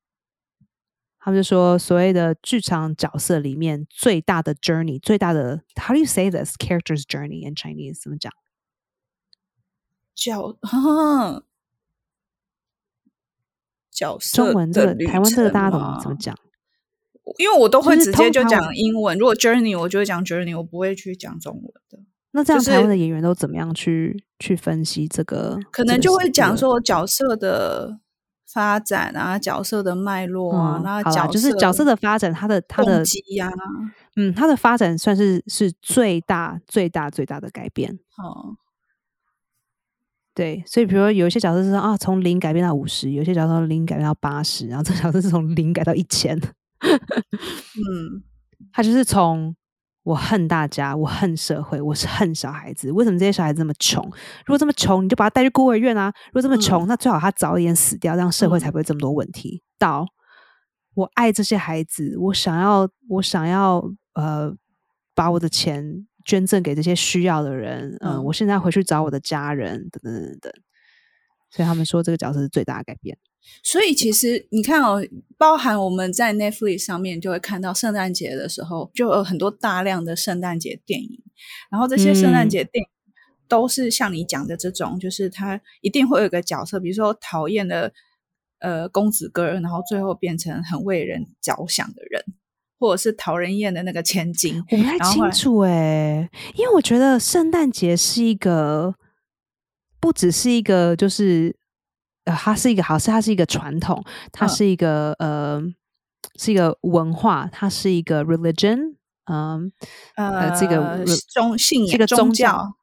他们就说，所谓的剧场角色里面最大的 journey，最大的 How do you say this character's journey in Chinese？怎么讲？角 角色中文这个台湾这个大家懂怎么讲？因为我都会直接就讲英文。如果 journey，我就会讲 journey，我不会去讲中文的。那这样台湾的演员都怎么样去去分析这个？可能就会讲说角色的。发展啊，角色的脉络啊，那角就是角色的发展，他的他的呀，嗯，他的发展算是是最大最大最大的改变。哦，对，所以比如说有一些角色是啊，从零改变到五十，有些角色从零改变到八十，然后这角色是从零改到一千。嗯，他就是从。我恨大家，我恨社会，我是恨小孩子。为什么这些小孩子这么穷？如果这么穷，你就把他带去孤儿院啊！如果这么穷，那最好他早一点死掉，这样社会才不会这么多问题。到我爱这些孩子，我想要，我想要，呃，把我的钱捐赠给这些需要的人。嗯，我现在回去找我的家人，等等等等。所以他们说，这个角色是最大的改变。所以其实你看哦，包含我们在 Netflix 上面就会看到圣诞节的时候，就有很多大量的圣诞节电影。然后这些圣诞节电影都是像你讲的这种，就是他一定会有一个角色，比如说讨厌的呃公子哥，然后最后变成很为人着想的人，或者是讨人厌的那个千金。我不太清楚哎，因为我觉得圣诞节是一个不只是一个就是。呃，它是一个好事，它是一个传统，它是一个呃，是一个文化，它是一个 religion，嗯呃，这个宗信仰，这个宗教，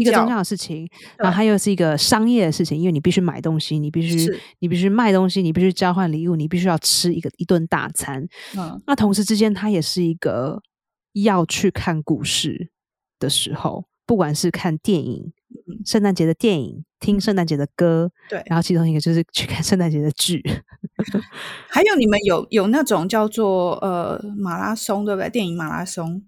一个宗教的事情，然后它又是一个商业的事情，因为你必须买东西，你必须你必须卖东西，你必须交换礼物，你必须要吃一个一顿大餐，嗯，那同时之间，它也是一个要去看股市的时候，不管是看电影。圣诞节的电影，听圣诞节的歌，对，然后其中一个就是去看圣诞节的剧，还有你们有有那种叫做呃马拉松，对不对？电影马拉松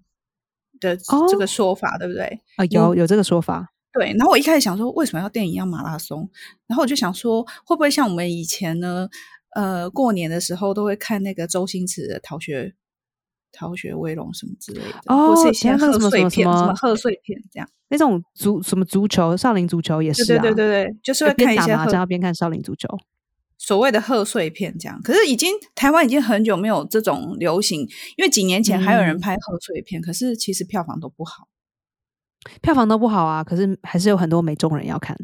的这个说法，对不对？啊，有有这个说法。对，然后我一开始想说，为什么要电影要马拉松？然后我就想说，会不会像我们以前呢？呃，过年的时候都会看那个周星驰的《逃学》。逃学威龙什么之类的，哦，或是一些贺岁片，什么贺岁片这样。那种足什么足球，少林足球也是啊，对对对对，就是会看一些麻将边看少林足球，所谓的贺岁片这样。可是已经台湾已经很久没有这种流行，因为几年前还有人拍贺岁片，可是其实票房都不好，票房都不好啊。可是还是有很多美中人要看，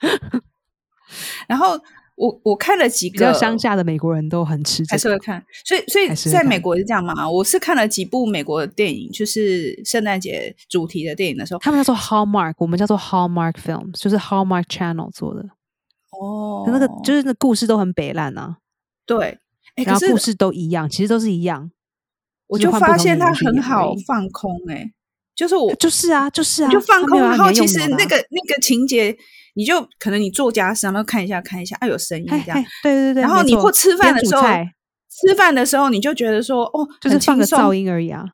然后。我我看了几个乡下的美国人都很吃，还是会看，所以所以在美国是这样嘛？我是看了几部美国的电影，就是圣诞节主题的电影的时候，他们叫做 Hallmark，我们叫做 Hallmark Films，就是 Hallmark Channel 做的。哦，那个就是那故事都很北烂啊，对，然后故事都一样，其实都是一样。我就发现它很好放空，哎，就是我就是啊，就是啊，就放空，然后其实那个那个情节。你就可能你做家事，然后看一下看一下，啊有声音这样，对对对。然后你或吃饭的时候，吃饭的时候你就觉得说，哦，就是放个噪音而已啊，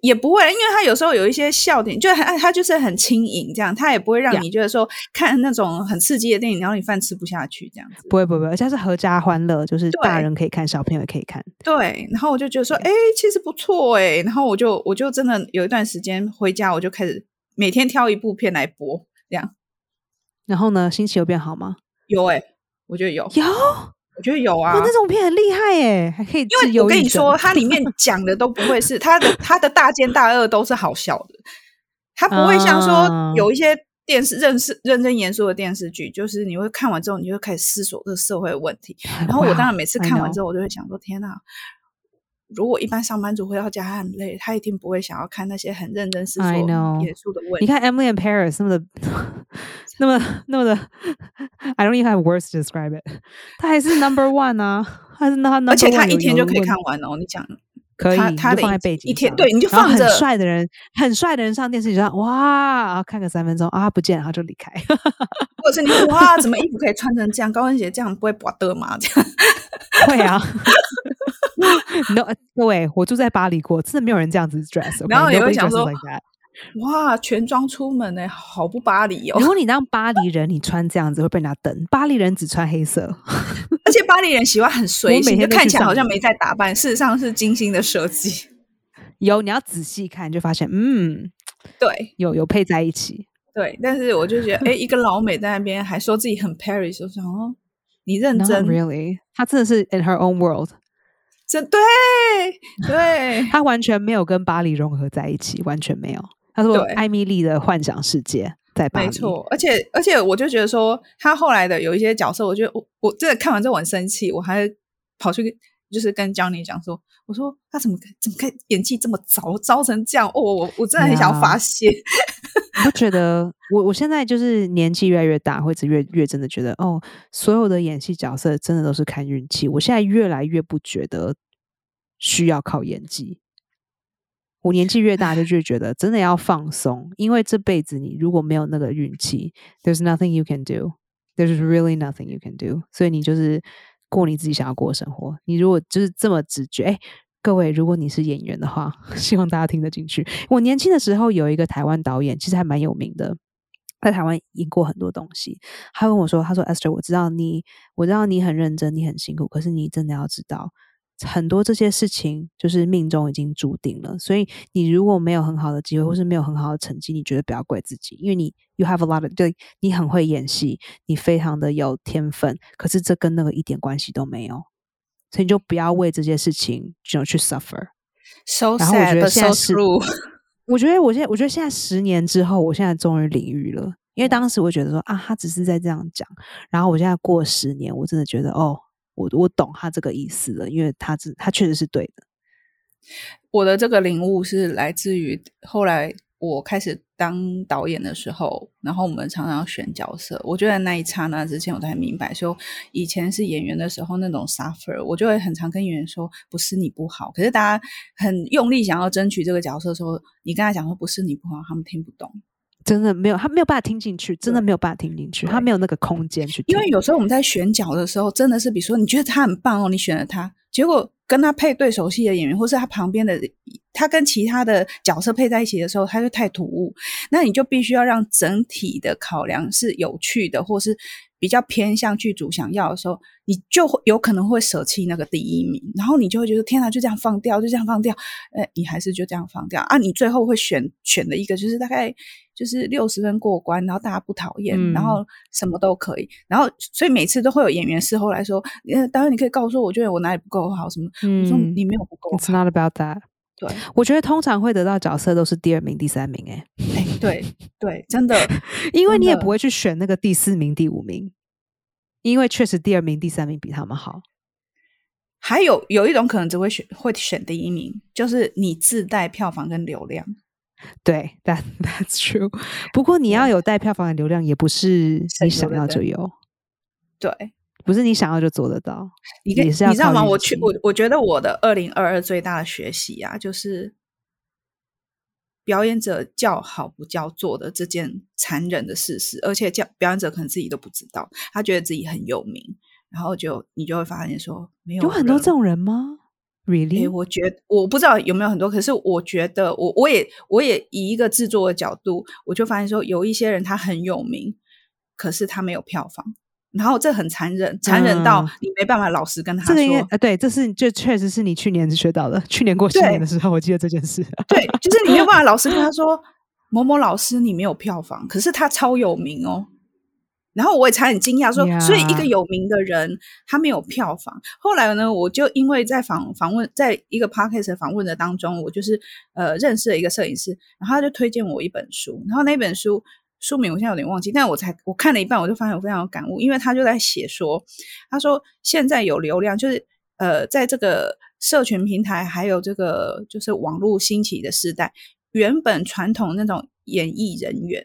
也不会，因为他有时候有一些笑点，就很他就是很轻盈这样，他也不会让你觉得说看那种很刺激的电影，然后你饭吃不下去这样子。不会不会，而且是合家欢乐，就是大人可以看，小朋友也可以看。对，然后我就觉得说，哎，其实不错哎，然后我就我就真的有一段时间回家，我就开始每天挑一部片来播这样。然后呢，心情有变好吗？有哎，我觉得有，有，我觉得有啊。那种片很厉害哎，还可以。因为我跟你说，它里面 讲的都不会是它的，它的大奸大恶都是好笑的，它不会像说有一些电视认识认真严肃的电视剧，就是你会看完之后，你就会开始思索这个社会问题。然后我当然每次看完之后，我就会想说：天哪！如果一般上班族回到家他很累，他一定不会想要看那些很认真思索严肃的问题。你看 Emily in Paris 那么的，那么 那么的，I don't even have words to describe it。他还是 number one 啊，还是那而且他一天就可以看完哦。你讲可以，他放在背景一天，对，你就放着很帅的人，很帅的人上电视，就说哇，看个三分钟啊，不见了，他就离开。或者是你 哇，怎么衣服可以穿成这样，高跟鞋这样不会刮的吗？这样会啊。no，各位，我住在巴黎过，真的没有人这样子 dress。然后也会想说，哇，全装出门呢，好不巴黎哦。如果你当巴黎人，你穿这样子会被人家瞪。巴黎人只穿黑色，而且巴黎人喜欢很随性，就看起来好像没在打扮，事实上是精心的设计。有，你要仔细看，就发现，嗯，对，有有配在一起。对，但是我就觉得，哎，一个老美在那边还说自己很 Paris，我想哦，你认真？Really？他真的是 in her own world。这对对，他 完全没有跟巴黎融合在一起，完全没有。他说艾米丽的幻想世界在巴黎，没错。而且而且，我就觉得说，他后来的有一些角色，我觉得我我真的看完之后很生气，我还跑去就是跟 Johnny 讲说，我说他怎么怎么可以演技这么糟糟成这样？哦，我我真的很想要发泄。我觉得我我现在就是年纪越来越大，或者越越真的觉得哦，所有的演戏角色真的都是看运气。我现在越来越不觉得需要靠演技。我年纪越大，就就觉得真的要放松，因为这辈子你如果没有那个运气，there's nothing you can do，there's really nothing you can do。所以你就是过你自己想要过的生活。你如果就是这么直觉，哎。各位，如果你是演员的话，希望大家听得进去。我年轻的时候有一个台湾导演，其实还蛮有名的，在台湾演过很多东西。他跟我说：“他说，Esther，我知道你，我知道你很认真，你很辛苦，可是你真的要知道，很多这些事情就是命中已经注定了。所以你如果没有很好的机会，或是没有很好的成绩，你觉得不要怪自己，因为你 you have a lot of 对你很会演戏，你非常的有天分，可是这跟那个一点关系都没有。”所以你就不要为这些事情就去 suffer。然后我觉得现在是，我觉得我现在我觉得现在十年之后，我现在终于领域了。因为当时我觉得说啊，他只是在这样讲。然后我现在过十年，我真的觉得哦，我我懂他这个意思了，因为他是他确实是对的。我的这个领悟是来自于后来。我开始当导演的时候，然后我们常常选角色。我觉得那一刹那之前，我都很明白，说以前是演员的时候那种 suffer，我就会很常跟演员说，不是你不好。可是大家很用力想要争取这个角色的时候，你跟他讲说不是你不好，他们听不懂。真的没有，他没有办法听进去，真的没有办法听进去，他没有那个空间去。因为有时候我们在选角的时候，真的是比如说你觉得他很棒哦，你选了他，结果跟他配对手戏的演员，或是他旁边的他跟其他的角色配在一起的时候，他就太突兀，那你就必须要让整体的考量是有趣的，或是。比较偏向剧组想要的时候，你就会有可能会舍弃那个第一名，然后你就会觉得天哪，就这样放掉，就这样放掉，哎，你还是就这样放掉啊？你最后会选选的一个就是大概就是六十分过关，然后大家不讨厌，然后什么都可以，然后所以每次都会有演员事后来说，呃，导演你可以告诉我，我觉得我哪里不够好什么？我说你没有不够。It's not about that。对，我觉得通常会得到角色都是第二名、第三名，哎，哎，对对，真的，因为你也不会去选那个第四名、第五名，因为确实第二名、第三名比他们好。还有有一种可能只会选会选第一名，就是你自带票房跟流量。对，that that's true。不过你要有带票房的流量，也不是你想要就有。对。不是你想要就做得到，你你知道吗？我去我我觉得我的二零二二最大的学习啊，就是表演者叫好不叫座的这件残忍的事实，而且叫表演者可能自己都不知道，他觉得自己很有名，然后就你就会发现说，没有有很多这种人吗？Really？我觉得我不知道有没有很多，可是我觉得我我也我也以一个制作的角度，我就发现说，有一些人他很有名，可是他没有票房。然后这很残忍，残忍到你没办法老实跟他说。这个呃，对，这是这确实是你去年学到的。去年过新年的时候，我记得这件事。对，就是你没有办法老实跟他 说，某某老师你没有票房，可是他超有名哦。然后我也才很惊讶，说，所以一个有名的人他没有票房。后来呢，我就因为在访访问，在一个 podcast 访问的当中，我就是呃认识了一个摄影师，然后他就推荐我一本书，然后那本书。书名我现在有点忘记，但我才我看了一半，我就发现我非常有感悟，因为他就在写说，他说现在有流量，就是呃，在这个社群平台还有这个就是网络兴起的时代，原本传统那种演艺人员，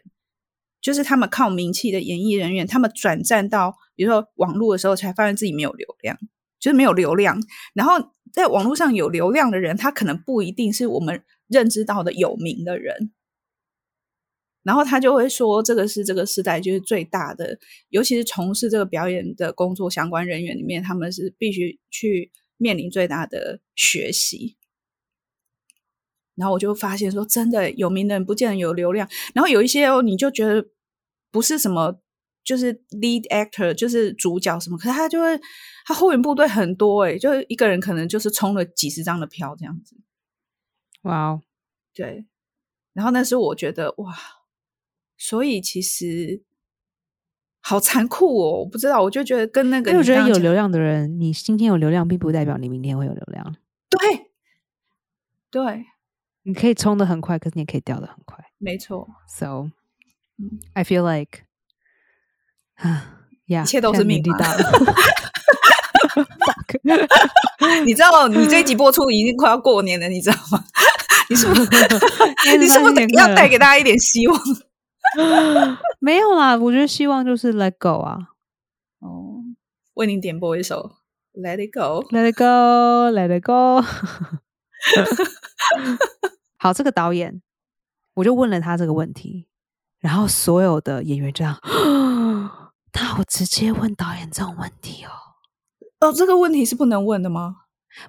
就是他们靠名气的演艺人员，他们转战到比如说网络的时候，才发现自己没有流量，就是没有流量。然后在网络上有流量的人，他可能不一定是我们认知到的有名的人。然后他就会说，这个是这个时代就是最大的，尤其是从事这个表演的工作相关人员里面，他们是必须去面临最大的学习。然后我就发现说，真的有名的人不见得有流量，然后有一些哦，你就觉得不是什么，就是 lead actor，就是主角什么，可是他就会他后援部队很多哎，就一个人可能就是充了几十张的票这样子。哇哦，对，然后那时候我觉得哇。所以其实好残酷哦！我不知道，我就觉得跟那个，我觉得有流量的人，你今天有流量，并不代表你明天会有流量。对，对，你可以冲的很快，可是你也可以掉的很快。没错。So, I feel like 啊，呀，一切都是命大。你知道，你这一集播出已经快要过年了，你知道吗？你是不是？你是不是要带给大家一点希望？没有啦，我觉得希望就是 Let Go 啊。哦，为您点播一首 Let It Go，Let It Go，Let It Go。好，这个导演，我就问了他这个问题，然后所有的演员这样，他我直接问导演这种问题哦。哦，这个问题是不能问的吗？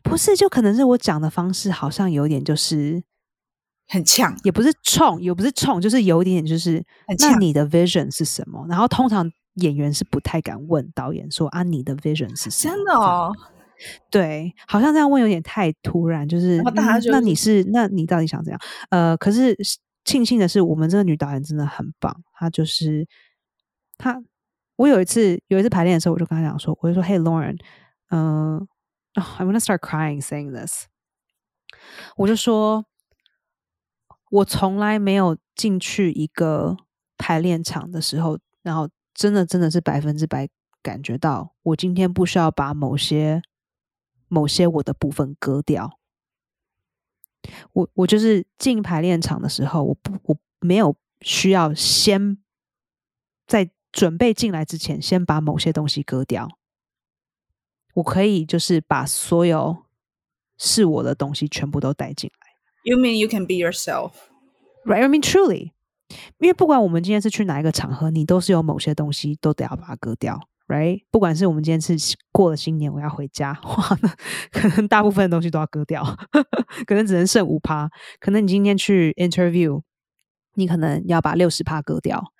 不是，就可能是我讲的方式好像有点就是。很呛，也不是冲，也不是冲，就是有一点点，就是那你的 vision 是什么？然后通常演员是不太敢问导演说啊，你的 vision 是什么？真的哦，对，好像这样问有点太突然，就是那你是那你到底想怎样？呃，可是庆幸的是，我们这个女导演真的很棒，她就是她。我有一次有一次排练的时候，我就跟她讲说，我就说，Hey Lauren，嗯，I'm gonna start crying saying this，我就说。我从来没有进去一个排练场的时候，然后真的真的是百分之百感觉到，我今天不需要把某些某些我的部分割掉。我我就是进排练场的时候，我不我没有需要先在准备进来之前，先把某些东西割掉。我可以就是把所有是我的东西全部都带进来。You mean you can be yourself, right? I mean, truly. 因为不管我们今天是去哪一个场合，你都是有某些东西都得要把它割掉，right？不管是我们今天是过了新年，我要回家，哇，可能大部分的东西都要割掉，可能只能剩五趴。可能你今天去 interview，你可能要把六十趴割掉。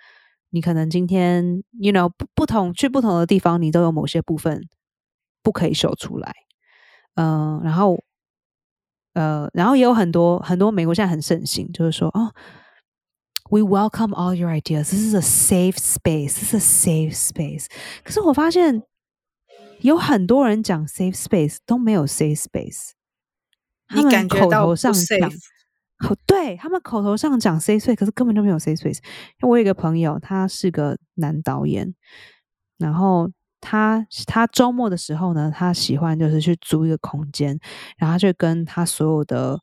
你可能今天，you know，不不同去不同的地方，你都有某些部分不可以秀出来。嗯，然后，呃，然后也有很多很多美国现在很盛行，就是说，哦，we welcome all your ideas. This is a safe space. This is a safe space. 可是我发现有很多人讲 safe space 都没有 safe space，他们口头上讲。口对他们口头上讲 say space，可是根本就没有 say space。因为我有一个朋友，他是个男导演，然后他他周末的时候呢，他喜欢就是去租一个空间，然后就跟他所有的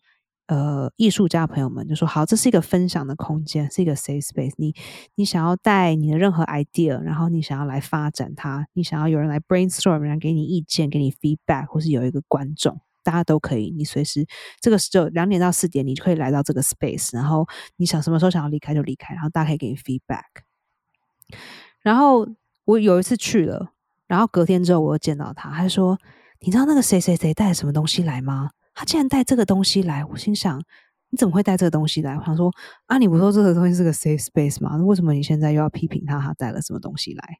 呃艺术家朋友们就说：好，这是一个分享的空间，是一个 say space。你你想要带你的任何 idea，然后你想要来发展它，你想要有人来 brainstorm，然后给你意见，给你 feedback，或是有一个观众。大家都可以，你随时这个就两点到四点，你就可以来到这个 space，然后你想什么时候想要离开就离开，然后大家可以给你 feedback。然后我有一次去了，然后隔天之后我又见到他，他说：“你知道那个谁谁谁带什么东西来吗？他竟然带这个东西来！”我心想：“你怎么会带这个东西来？”我想说：“啊，你不说这个东西是个 safe space 吗？为什么你现在又要批评他？他带了什么东西来？”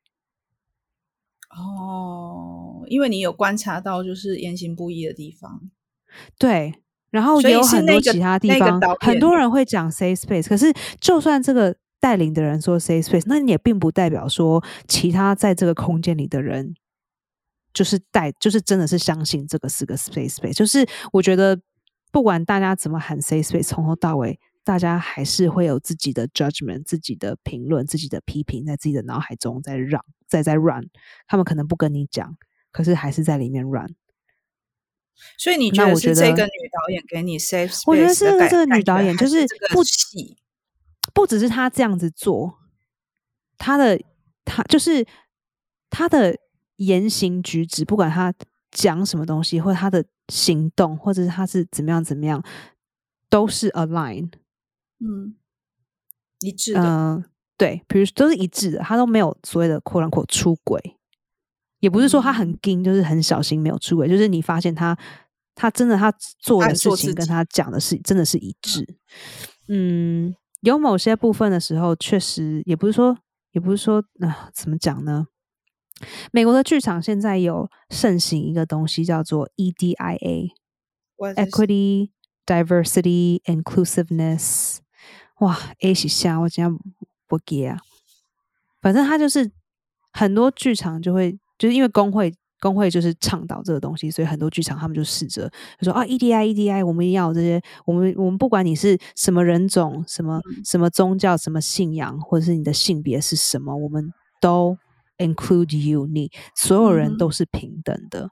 哦，因为你有观察到就是言行不一的地方，对，然后也有很多其他地方，很多人会讲 safe space，可是就算这个带领的人说 say space，那你也并不代表说其他在这个空间里的人就是带，就是真的是相信这个是个 space space，就是我觉得不管大家怎么喊 say space，从头到尾。大家还是会有自己的 judgment、自己的评论、自己的批评，在自己的脑海中在让，在在 run。他们可能不跟你讲，可是还是在里面 run。所以你觉得是这个女导演给你 safe space？我觉得是这个女导演就是不不只是他这样子做，他的他就是他的言行举止，不管他讲什么东西，或者他的行动，或者是他是怎么样怎么样，都是 align。嗯，一致的，嗯，对，比如都是一致的，他都没有所谓的扩乱扩出轨，也不是说他很精，就是很小心没有出轨，就是你发现他，他真的他做的事情跟他讲的是真的是一致。嗯，有某些部分的时候，确实也不是说，也不是说啊，怎么讲呢？美国的剧场现在有盛行一个东西叫做 EDIA，Equity Diversity Inclusiveness。哇，A 是下我今天不给啊，反正它就是很多剧场就会就是因为工会工会就是倡导这个东西，所以很多剧场他们就试着就说啊，EDI EDI，我们要这些，我们我们不管你是什么人种、什么什么宗教、什么信仰，或者是你的性别是什么，我们都 include you，你所有人都是平等的。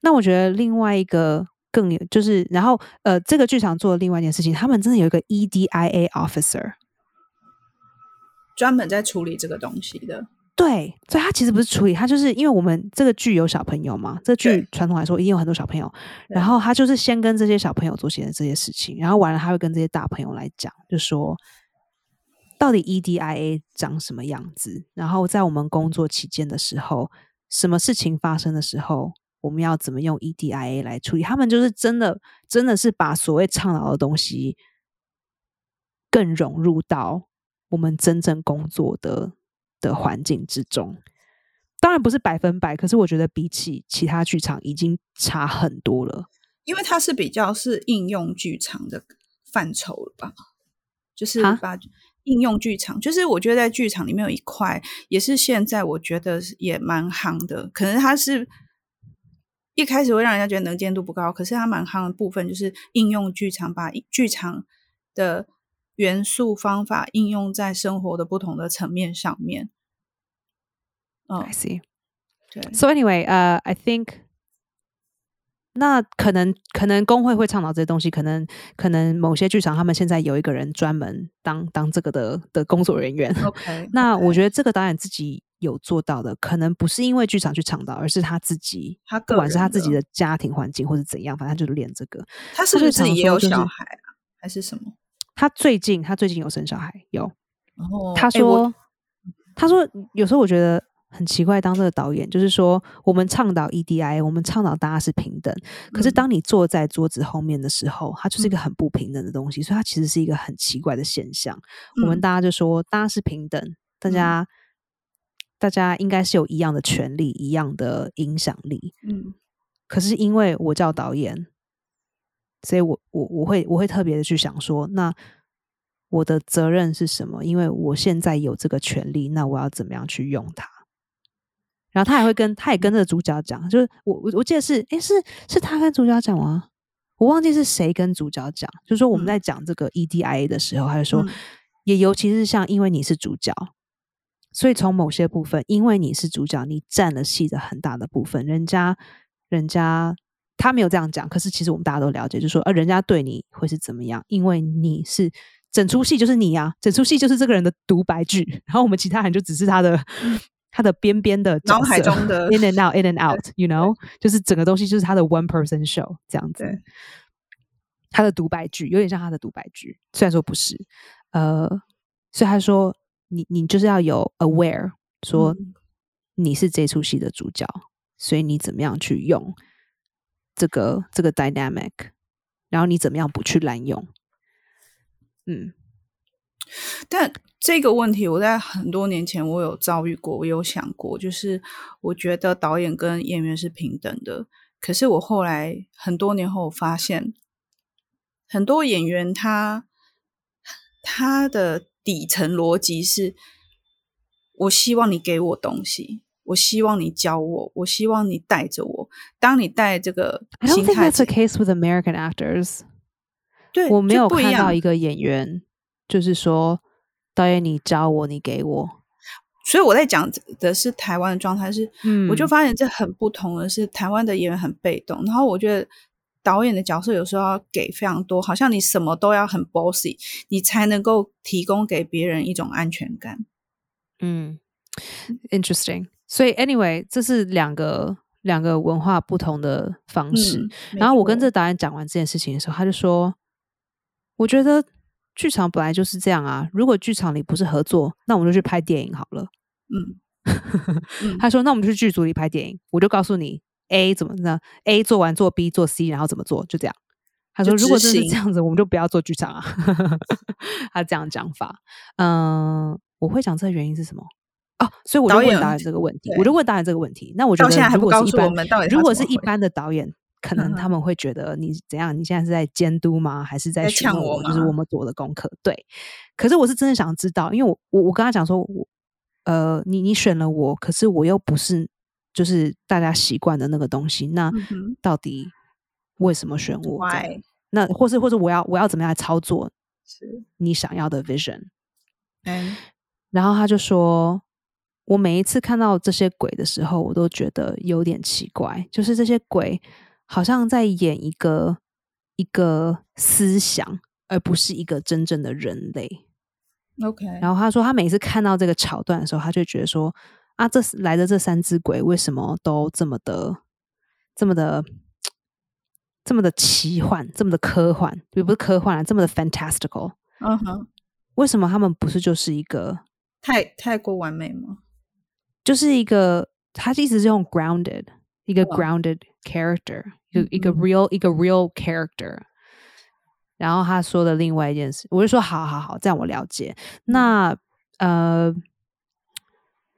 那我觉得另外一个。更有就是，然后呃，这个剧场做的另外一件事情，他们真的有一个 EDIA officer，专门在处理这个东西的。对，所以他其实不是处理，他就是因为我们这个剧有小朋友嘛，这剧传统来说一定有很多小朋友，然后他就是先跟这些小朋友做些这些事情，然后完了他会跟这些大朋友来讲，就说到底 EDIA 长什么样子，然后在我们工作期间的时候，什么事情发生的时候。我们要怎么用 EDIA 来处理？他们就是真的，真的是把所谓倡导的东西更融入到我们真正工作的的环境之中。当然不是百分百，可是我觉得比起其他剧场已经差很多了。因为它是比较是应用剧场的范畴了吧？就是把应用剧场，就是我觉得在剧场里面有一块，也是现在我觉得也蛮夯的，可能它是。一开始会让人家觉得能见度不高，可是它蛮夯的部分就是应用剧场，把剧场的元素方法应用在生活的不同的层面上面。嗯，I see。对，So anyway，呃，I think 那可能可能工会会倡导这些东西，可能可能某些剧场他们现在有一个人专门当当这个的的工作人员。OK，那我觉得这个导演自己。有做到的，可能不是因为剧场去倡导，而是他自己，他不管是他自己的家庭环境或者怎样，反正他就是练这个。他是不是自己也有小孩啊？还是什么？他最近他最近有生小孩，有然后他说，他说有时候我觉得很奇怪，当这个导演就是说，我们倡导 EDI，我们倡导大家是平等，可是当你坐在桌子后面的时候，它就是一个很不平等的东西，所以它其实是一个很奇怪的现象。我们大家就说，大家是平等，大家大家应该是有一样的权利，一样的影响力。嗯，可是因为我叫导演，所以我我我会我会特别的去想说，那。我的责任是什么？因为我现在有这个权利，那我要怎么样去用它？然后他也会跟，他也跟这个主角讲，就是我我我记得是，诶，是是他跟主角讲吗？我忘记是谁跟主角讲，就是说我们在讲这个 EDIA 的时候，他就说，也尤其是像因为你是主角，所以从某些部分，因为你是主角，你占了戏的很大的部分。人家人家他没有这样讲，可是其实我们大家都了解，就是说，呃，人家对你会是怎么样？因为你是。整出戏就是你呀，整出戏就是这个人的独白剧，然后我们其他人就只是他的他的边边的脑海中的 in and out in and out，you know，就是整个东西就是他的 one person show 这样子。他的独白剧有点像他的独白剧，虽然说不是，呃，所以他说你你就是要有 aware，说你是这出戏的主角，所以你怎么样去用这个这个 dynamic，然后你怎么样不去滥用。嗯，但这个问题我在很多年前我有遭遇过，我有想过，就是我觉得导演跟演员是平等的。可是我后来很多年后发现，很多演员他他的底层逻辑是：我希望你给我东西，我希望你教我，我希望你带着我。当你带这个心态，I don't think that's the case with American actors. 对我没有看到一个演员，就是说导演你教我，你给我，所以我在讲的是台湾的状态是，嗯，我就发现这很不同的是，台湾的演员很被动，然后我觉得导演的角色有时候要给非常多，好像你什么都要很 bossy，你才能够提供给别人一种安全感。嗯，interesting。所以 anyway，这是两个两个文化不同的方式。然后我跟这导演讲完这件事情的时候，他就说。我觉得剧场本来就是这样啊。如果剧场里不是合作，那我们就去拍电影好了。嗯，他说：“那我们就去剧组里拍电影。”我就告诉你 A 怎么呢？A 做完做 B 做 C，然后怎么做？就这样。他说：“如果真是这样子，我们就不要做剧场啊。”他这样讲法。嗯，我会讲这个原因是什么？哦，所以我就问导演这个问题。我就问导演这个问题。那我觉得，如果是一般，如果是一般的导演。可能他们会觉得你怎样？你现在是在监督吗？还是在抢我？就是我们做的功课。对，可是我是真的想知道，因为我我我跟他讲说，我呃，你你选了我，可是我又不是就是大家习惯的那个东西。那到底为什么选我？那或是或者我要我要怎么样来操作？是你想要的 vision？嗯，然后他就说，我每一次看到这些鬼的时候，我都觉得有点奇怪，就是这些鬼。好像在演一个一个思想，而不是一个真正的人类。OK，然后他说，他每次看到这个桥段的时候，他就觉得说：啊，这来的这三只鬼为什么都这么的、这么的、这么的奇幻，这么的科幻？也不是科幻啊，这么的 fantastical。嗯哼，为什么他们不是就是一个太太过完美吗？就是一个，他一直是用 grounded。一个 grounded character，一个一个 real 一个 real character。然后他说的另外一件事，我就说好好好，这样我了解。那呃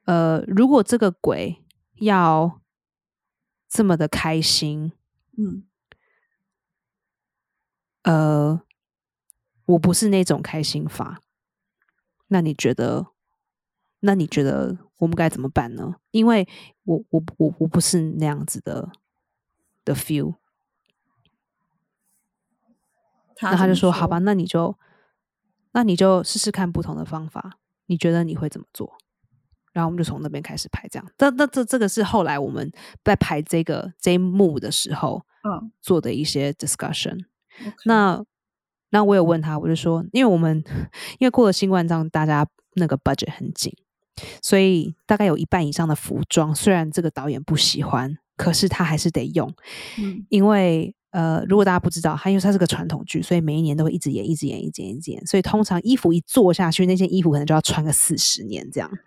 呃，如果这个鬼要这么的开心，嗯，呃，我不是那种开心法，那你觉得？那你觉得我们该怎么办呢？因为我我我我不是那样子的的 feel。那他就说：“好吧，那你就那你就试试看不同的方法。你觉得你会怎么做？”然后我们就从那边开始排，这样。但那这这个是后来我们在排这个这一幕的时候，嗯，做的一些 discussion。那那我有问他，我就说，因为我们 因为过了新冠章，大家那个 budget 很紧。所以大概有一半以上的服装，虽然这个导演不喜欢，可是他还是得用，因为呃，如果大家不知道，它因为它是个传统剧，所以每一年都会一直演，一直演，一直演，一直演。所以通常衣服一做下去，那件衣服可能就要穿个四十年这样。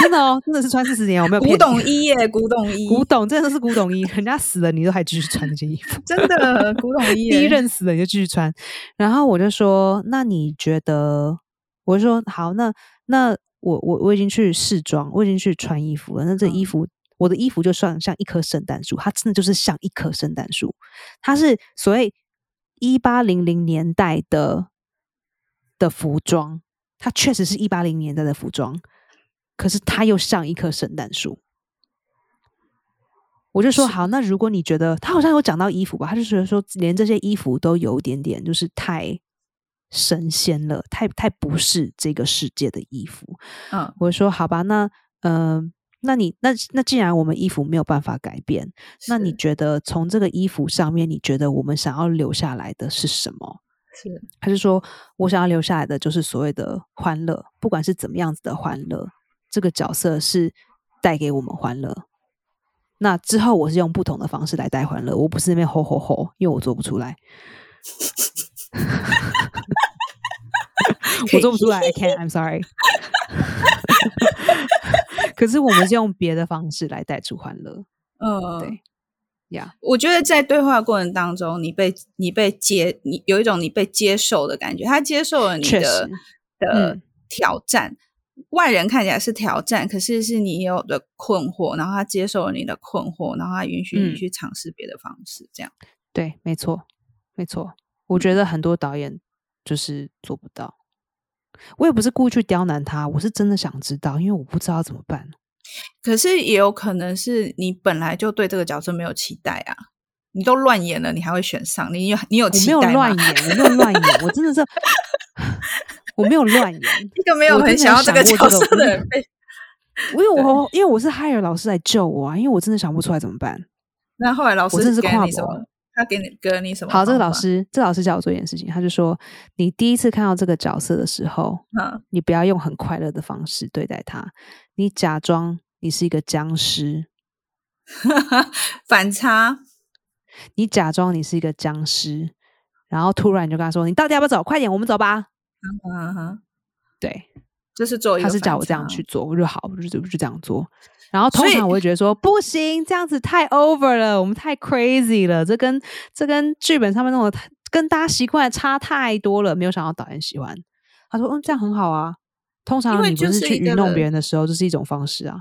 真的哦，真的是穿四十年，我没有古董衣耶，古董衣，古董真的是古董衣，人家死了你都还继续穿那件衣服，真的古董衣。第一任死了你就继续穿。然后我就说，那你觉得？我就说好，那那我我我已经去试装，我已经去穿衣服了。那这衣服。我的衣服就算像一棵圣诞树，它真的就是像一棵圣诞树。它是所谓一八零零年代的的服装，它确实是一八零年代的服装，可是它又像一棵圣诞树。我就说好，那如果你觉得他好像有讲到衣服吧，他就觉得说连这些衣服都有点点就是太神仙了，太太不是这个世界的衣服。嗯，我说好吧，那嗯。那你那那既然我们衣服没有办法改变，那你觉得从这个衣服上面，你觉得我们想要留下来的是什么？是还是说我想要留下来的就是所谓的欢乐，不管是怎么样子的欢乐，这个角色是带给我们欢乐。那之后我是用不同的方式来带欢乐，我不是那边吼吼吼，因为我做不出来，我做不出来，I can't，I'm sorry。可是我们是用别的方式来带出欢乐，嗯，对呀。我觉得在对话过程当中，你被你被接，你有一种你被接受的感觉。他接受了你的的挑战，外人看起来是挑战，可是是你有的困惑。然后他接受了你的困惑，然后他允许你去尝试别的方式。这样对，没错，没错。我觉得很多导演就是做不到。我也不是故意去刁难他，我是真的想知道，因为我不知道怎么办。可是也有可能是你本来就对这个角色没有期待啊，你都乱演了，你还会选上？你有你有期待吗？没有乱演，我没有乱演，我真的是 我没有乱演，一个没有很想要这个角色的人被。因为我因为我是海尔老师来救我啊，因为我真的想不出来怎么办。那后来老师真是跨博。他给你你什么？好，这个老师，这老师叫我做一件事情，他就说，你第一次看到这个角色的时候，嗯，你不要用很快乐的方式对待他，你假装你是一个僵尸，反差，你假装你是一个僵尸，然后突然你就跟他说，你到底要不要走？快点，我们走吧。嗯哼，对，就是做，他是叫我这样去做，我就好，我就就这样做。然后通常我会觉得说不行，这样子太 over 了，我们太 crazy 了，这跟这跟剧本上面那种跟大家习惯差太多了。没有想到导演喜欢，他说嗯，这样很好啊。通常你不是去愚弄别人的时候，这是一种方式啊。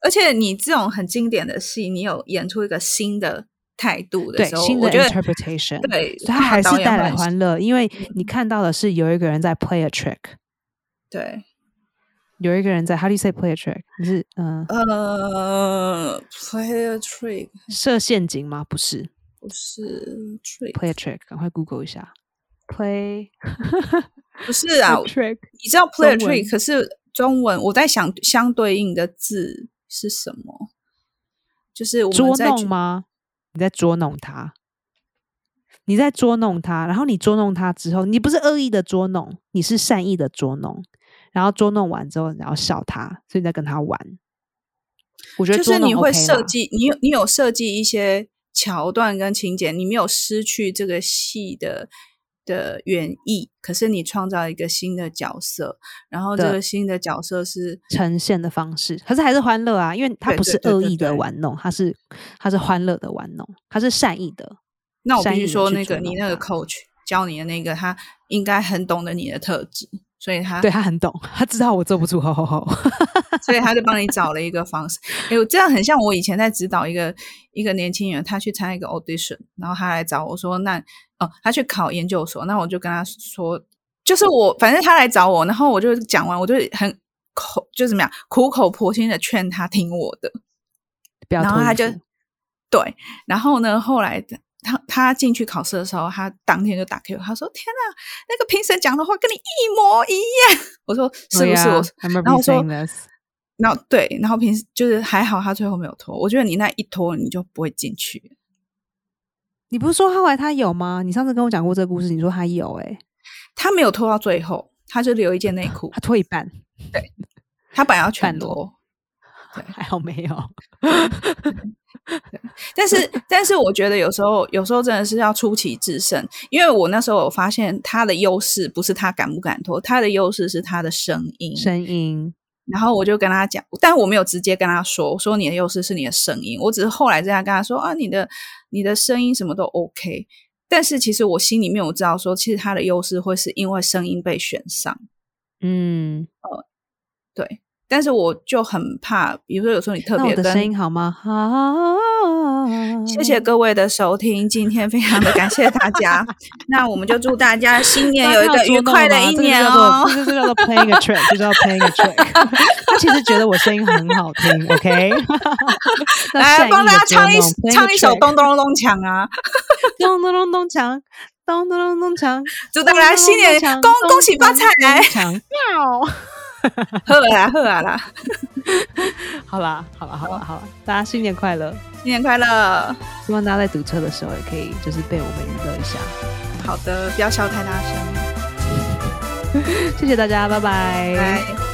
而且你这种很经典的戏，你有演出一个新的态度的时候，新的 interpretation，对，他还是带来欢乐，因为你看到的是有一个人在 play a trick，对。有一个人在，How do you say play a trick？你是嗯呃，play a trick，设陷阱吗？不是，不是 trick，play a trick，赶快 Google 一下，play 不是啊，trick，你知道 play a trick，可是中文我在想相对应的字是什么？就是捉弄吗？你在捉弄他，你在捉弄他，然后你捉弄他之后，你不是恶意的捉弄，你是善意的捉弄。然后捉弄完之后，然后笑他，所以你在跟他玩。我觉得就是你会设计，你有你有设计一些桥段跟情节，你没有失去这个戏的的原意，可是你创造一个新的角色，然后这个新的角色是呈现的方式，可是还是欢乐啊，因为他不是恶意的玩弄，他是他是欢乐的玩弄，他是善意的。那我必须说，那个你那个 coach 教你的那个，他应该很懂得你的特质。所以他对他很懂，他知道我做不出，吼吼吼，所以他就帮你找了一个方式。哎，这样很像我以前在指导一个一个年轻人，他去参加一个 audition，然后他来找我说：“那哦，他去考研究所。”那我就跟他说：“就是我，反正他来找我，然后我就讲完，我就很口就怎么样，苦口婆心的劝他听我的，然后他就对，然后呢，后来的。他他进去考试的时候，他当天就打给我，他说：“天哪，那个评审讲的话跟你一模一样。”我说：“是不是？”我然后说：“然后对，然后平时就是还好，他最后没有拖。我觉得你那一拖，你就不会进去。你不是说后来他有吗？你上次跟我讲过这个故事，你说他有，哎，他没有拖到最后，他就留一件内裤，他拖一半。对，他本来要全脱，还好没有。但是，但是，我觉得有时候，有时候真的是要出奇制胜。因为我那时候我发现，他的优势不是他敢不敢脱，他的优势是他的声音。声音。然后我就跟他讲，但我没有直接跟他说，我说你的优势是你的声音。我只是后来这样跟他说啊，你的你的声音什么都 OK。但是其实我心里面我知道，说其实他的优势会是因为声音被选上。嗯，呃，对。但是我就很怕，比如说有时候你特别的声音好吗？好，谢谢各位的收听，今天非常的感谢大家。那我们就祝大家新年有一个愉快的一年哦。这就叫做 playing a trick，就叫 playing a trick。他其实觉得我声音很好听，OK？来帮大家唱一唱一首咚咚咚锵啊！咚咚咚咚锵，咚咚咚咚锵，祝大家新年恭恭喜发财！喵。喝啦喝啦啦！好啦好啦好啦好啦，大家新年快乐，新年快乐！希望大家在堵车的时候也可以就是被我们娱乐一下。好的，不要笑太大声。谢谢大家，拜拜。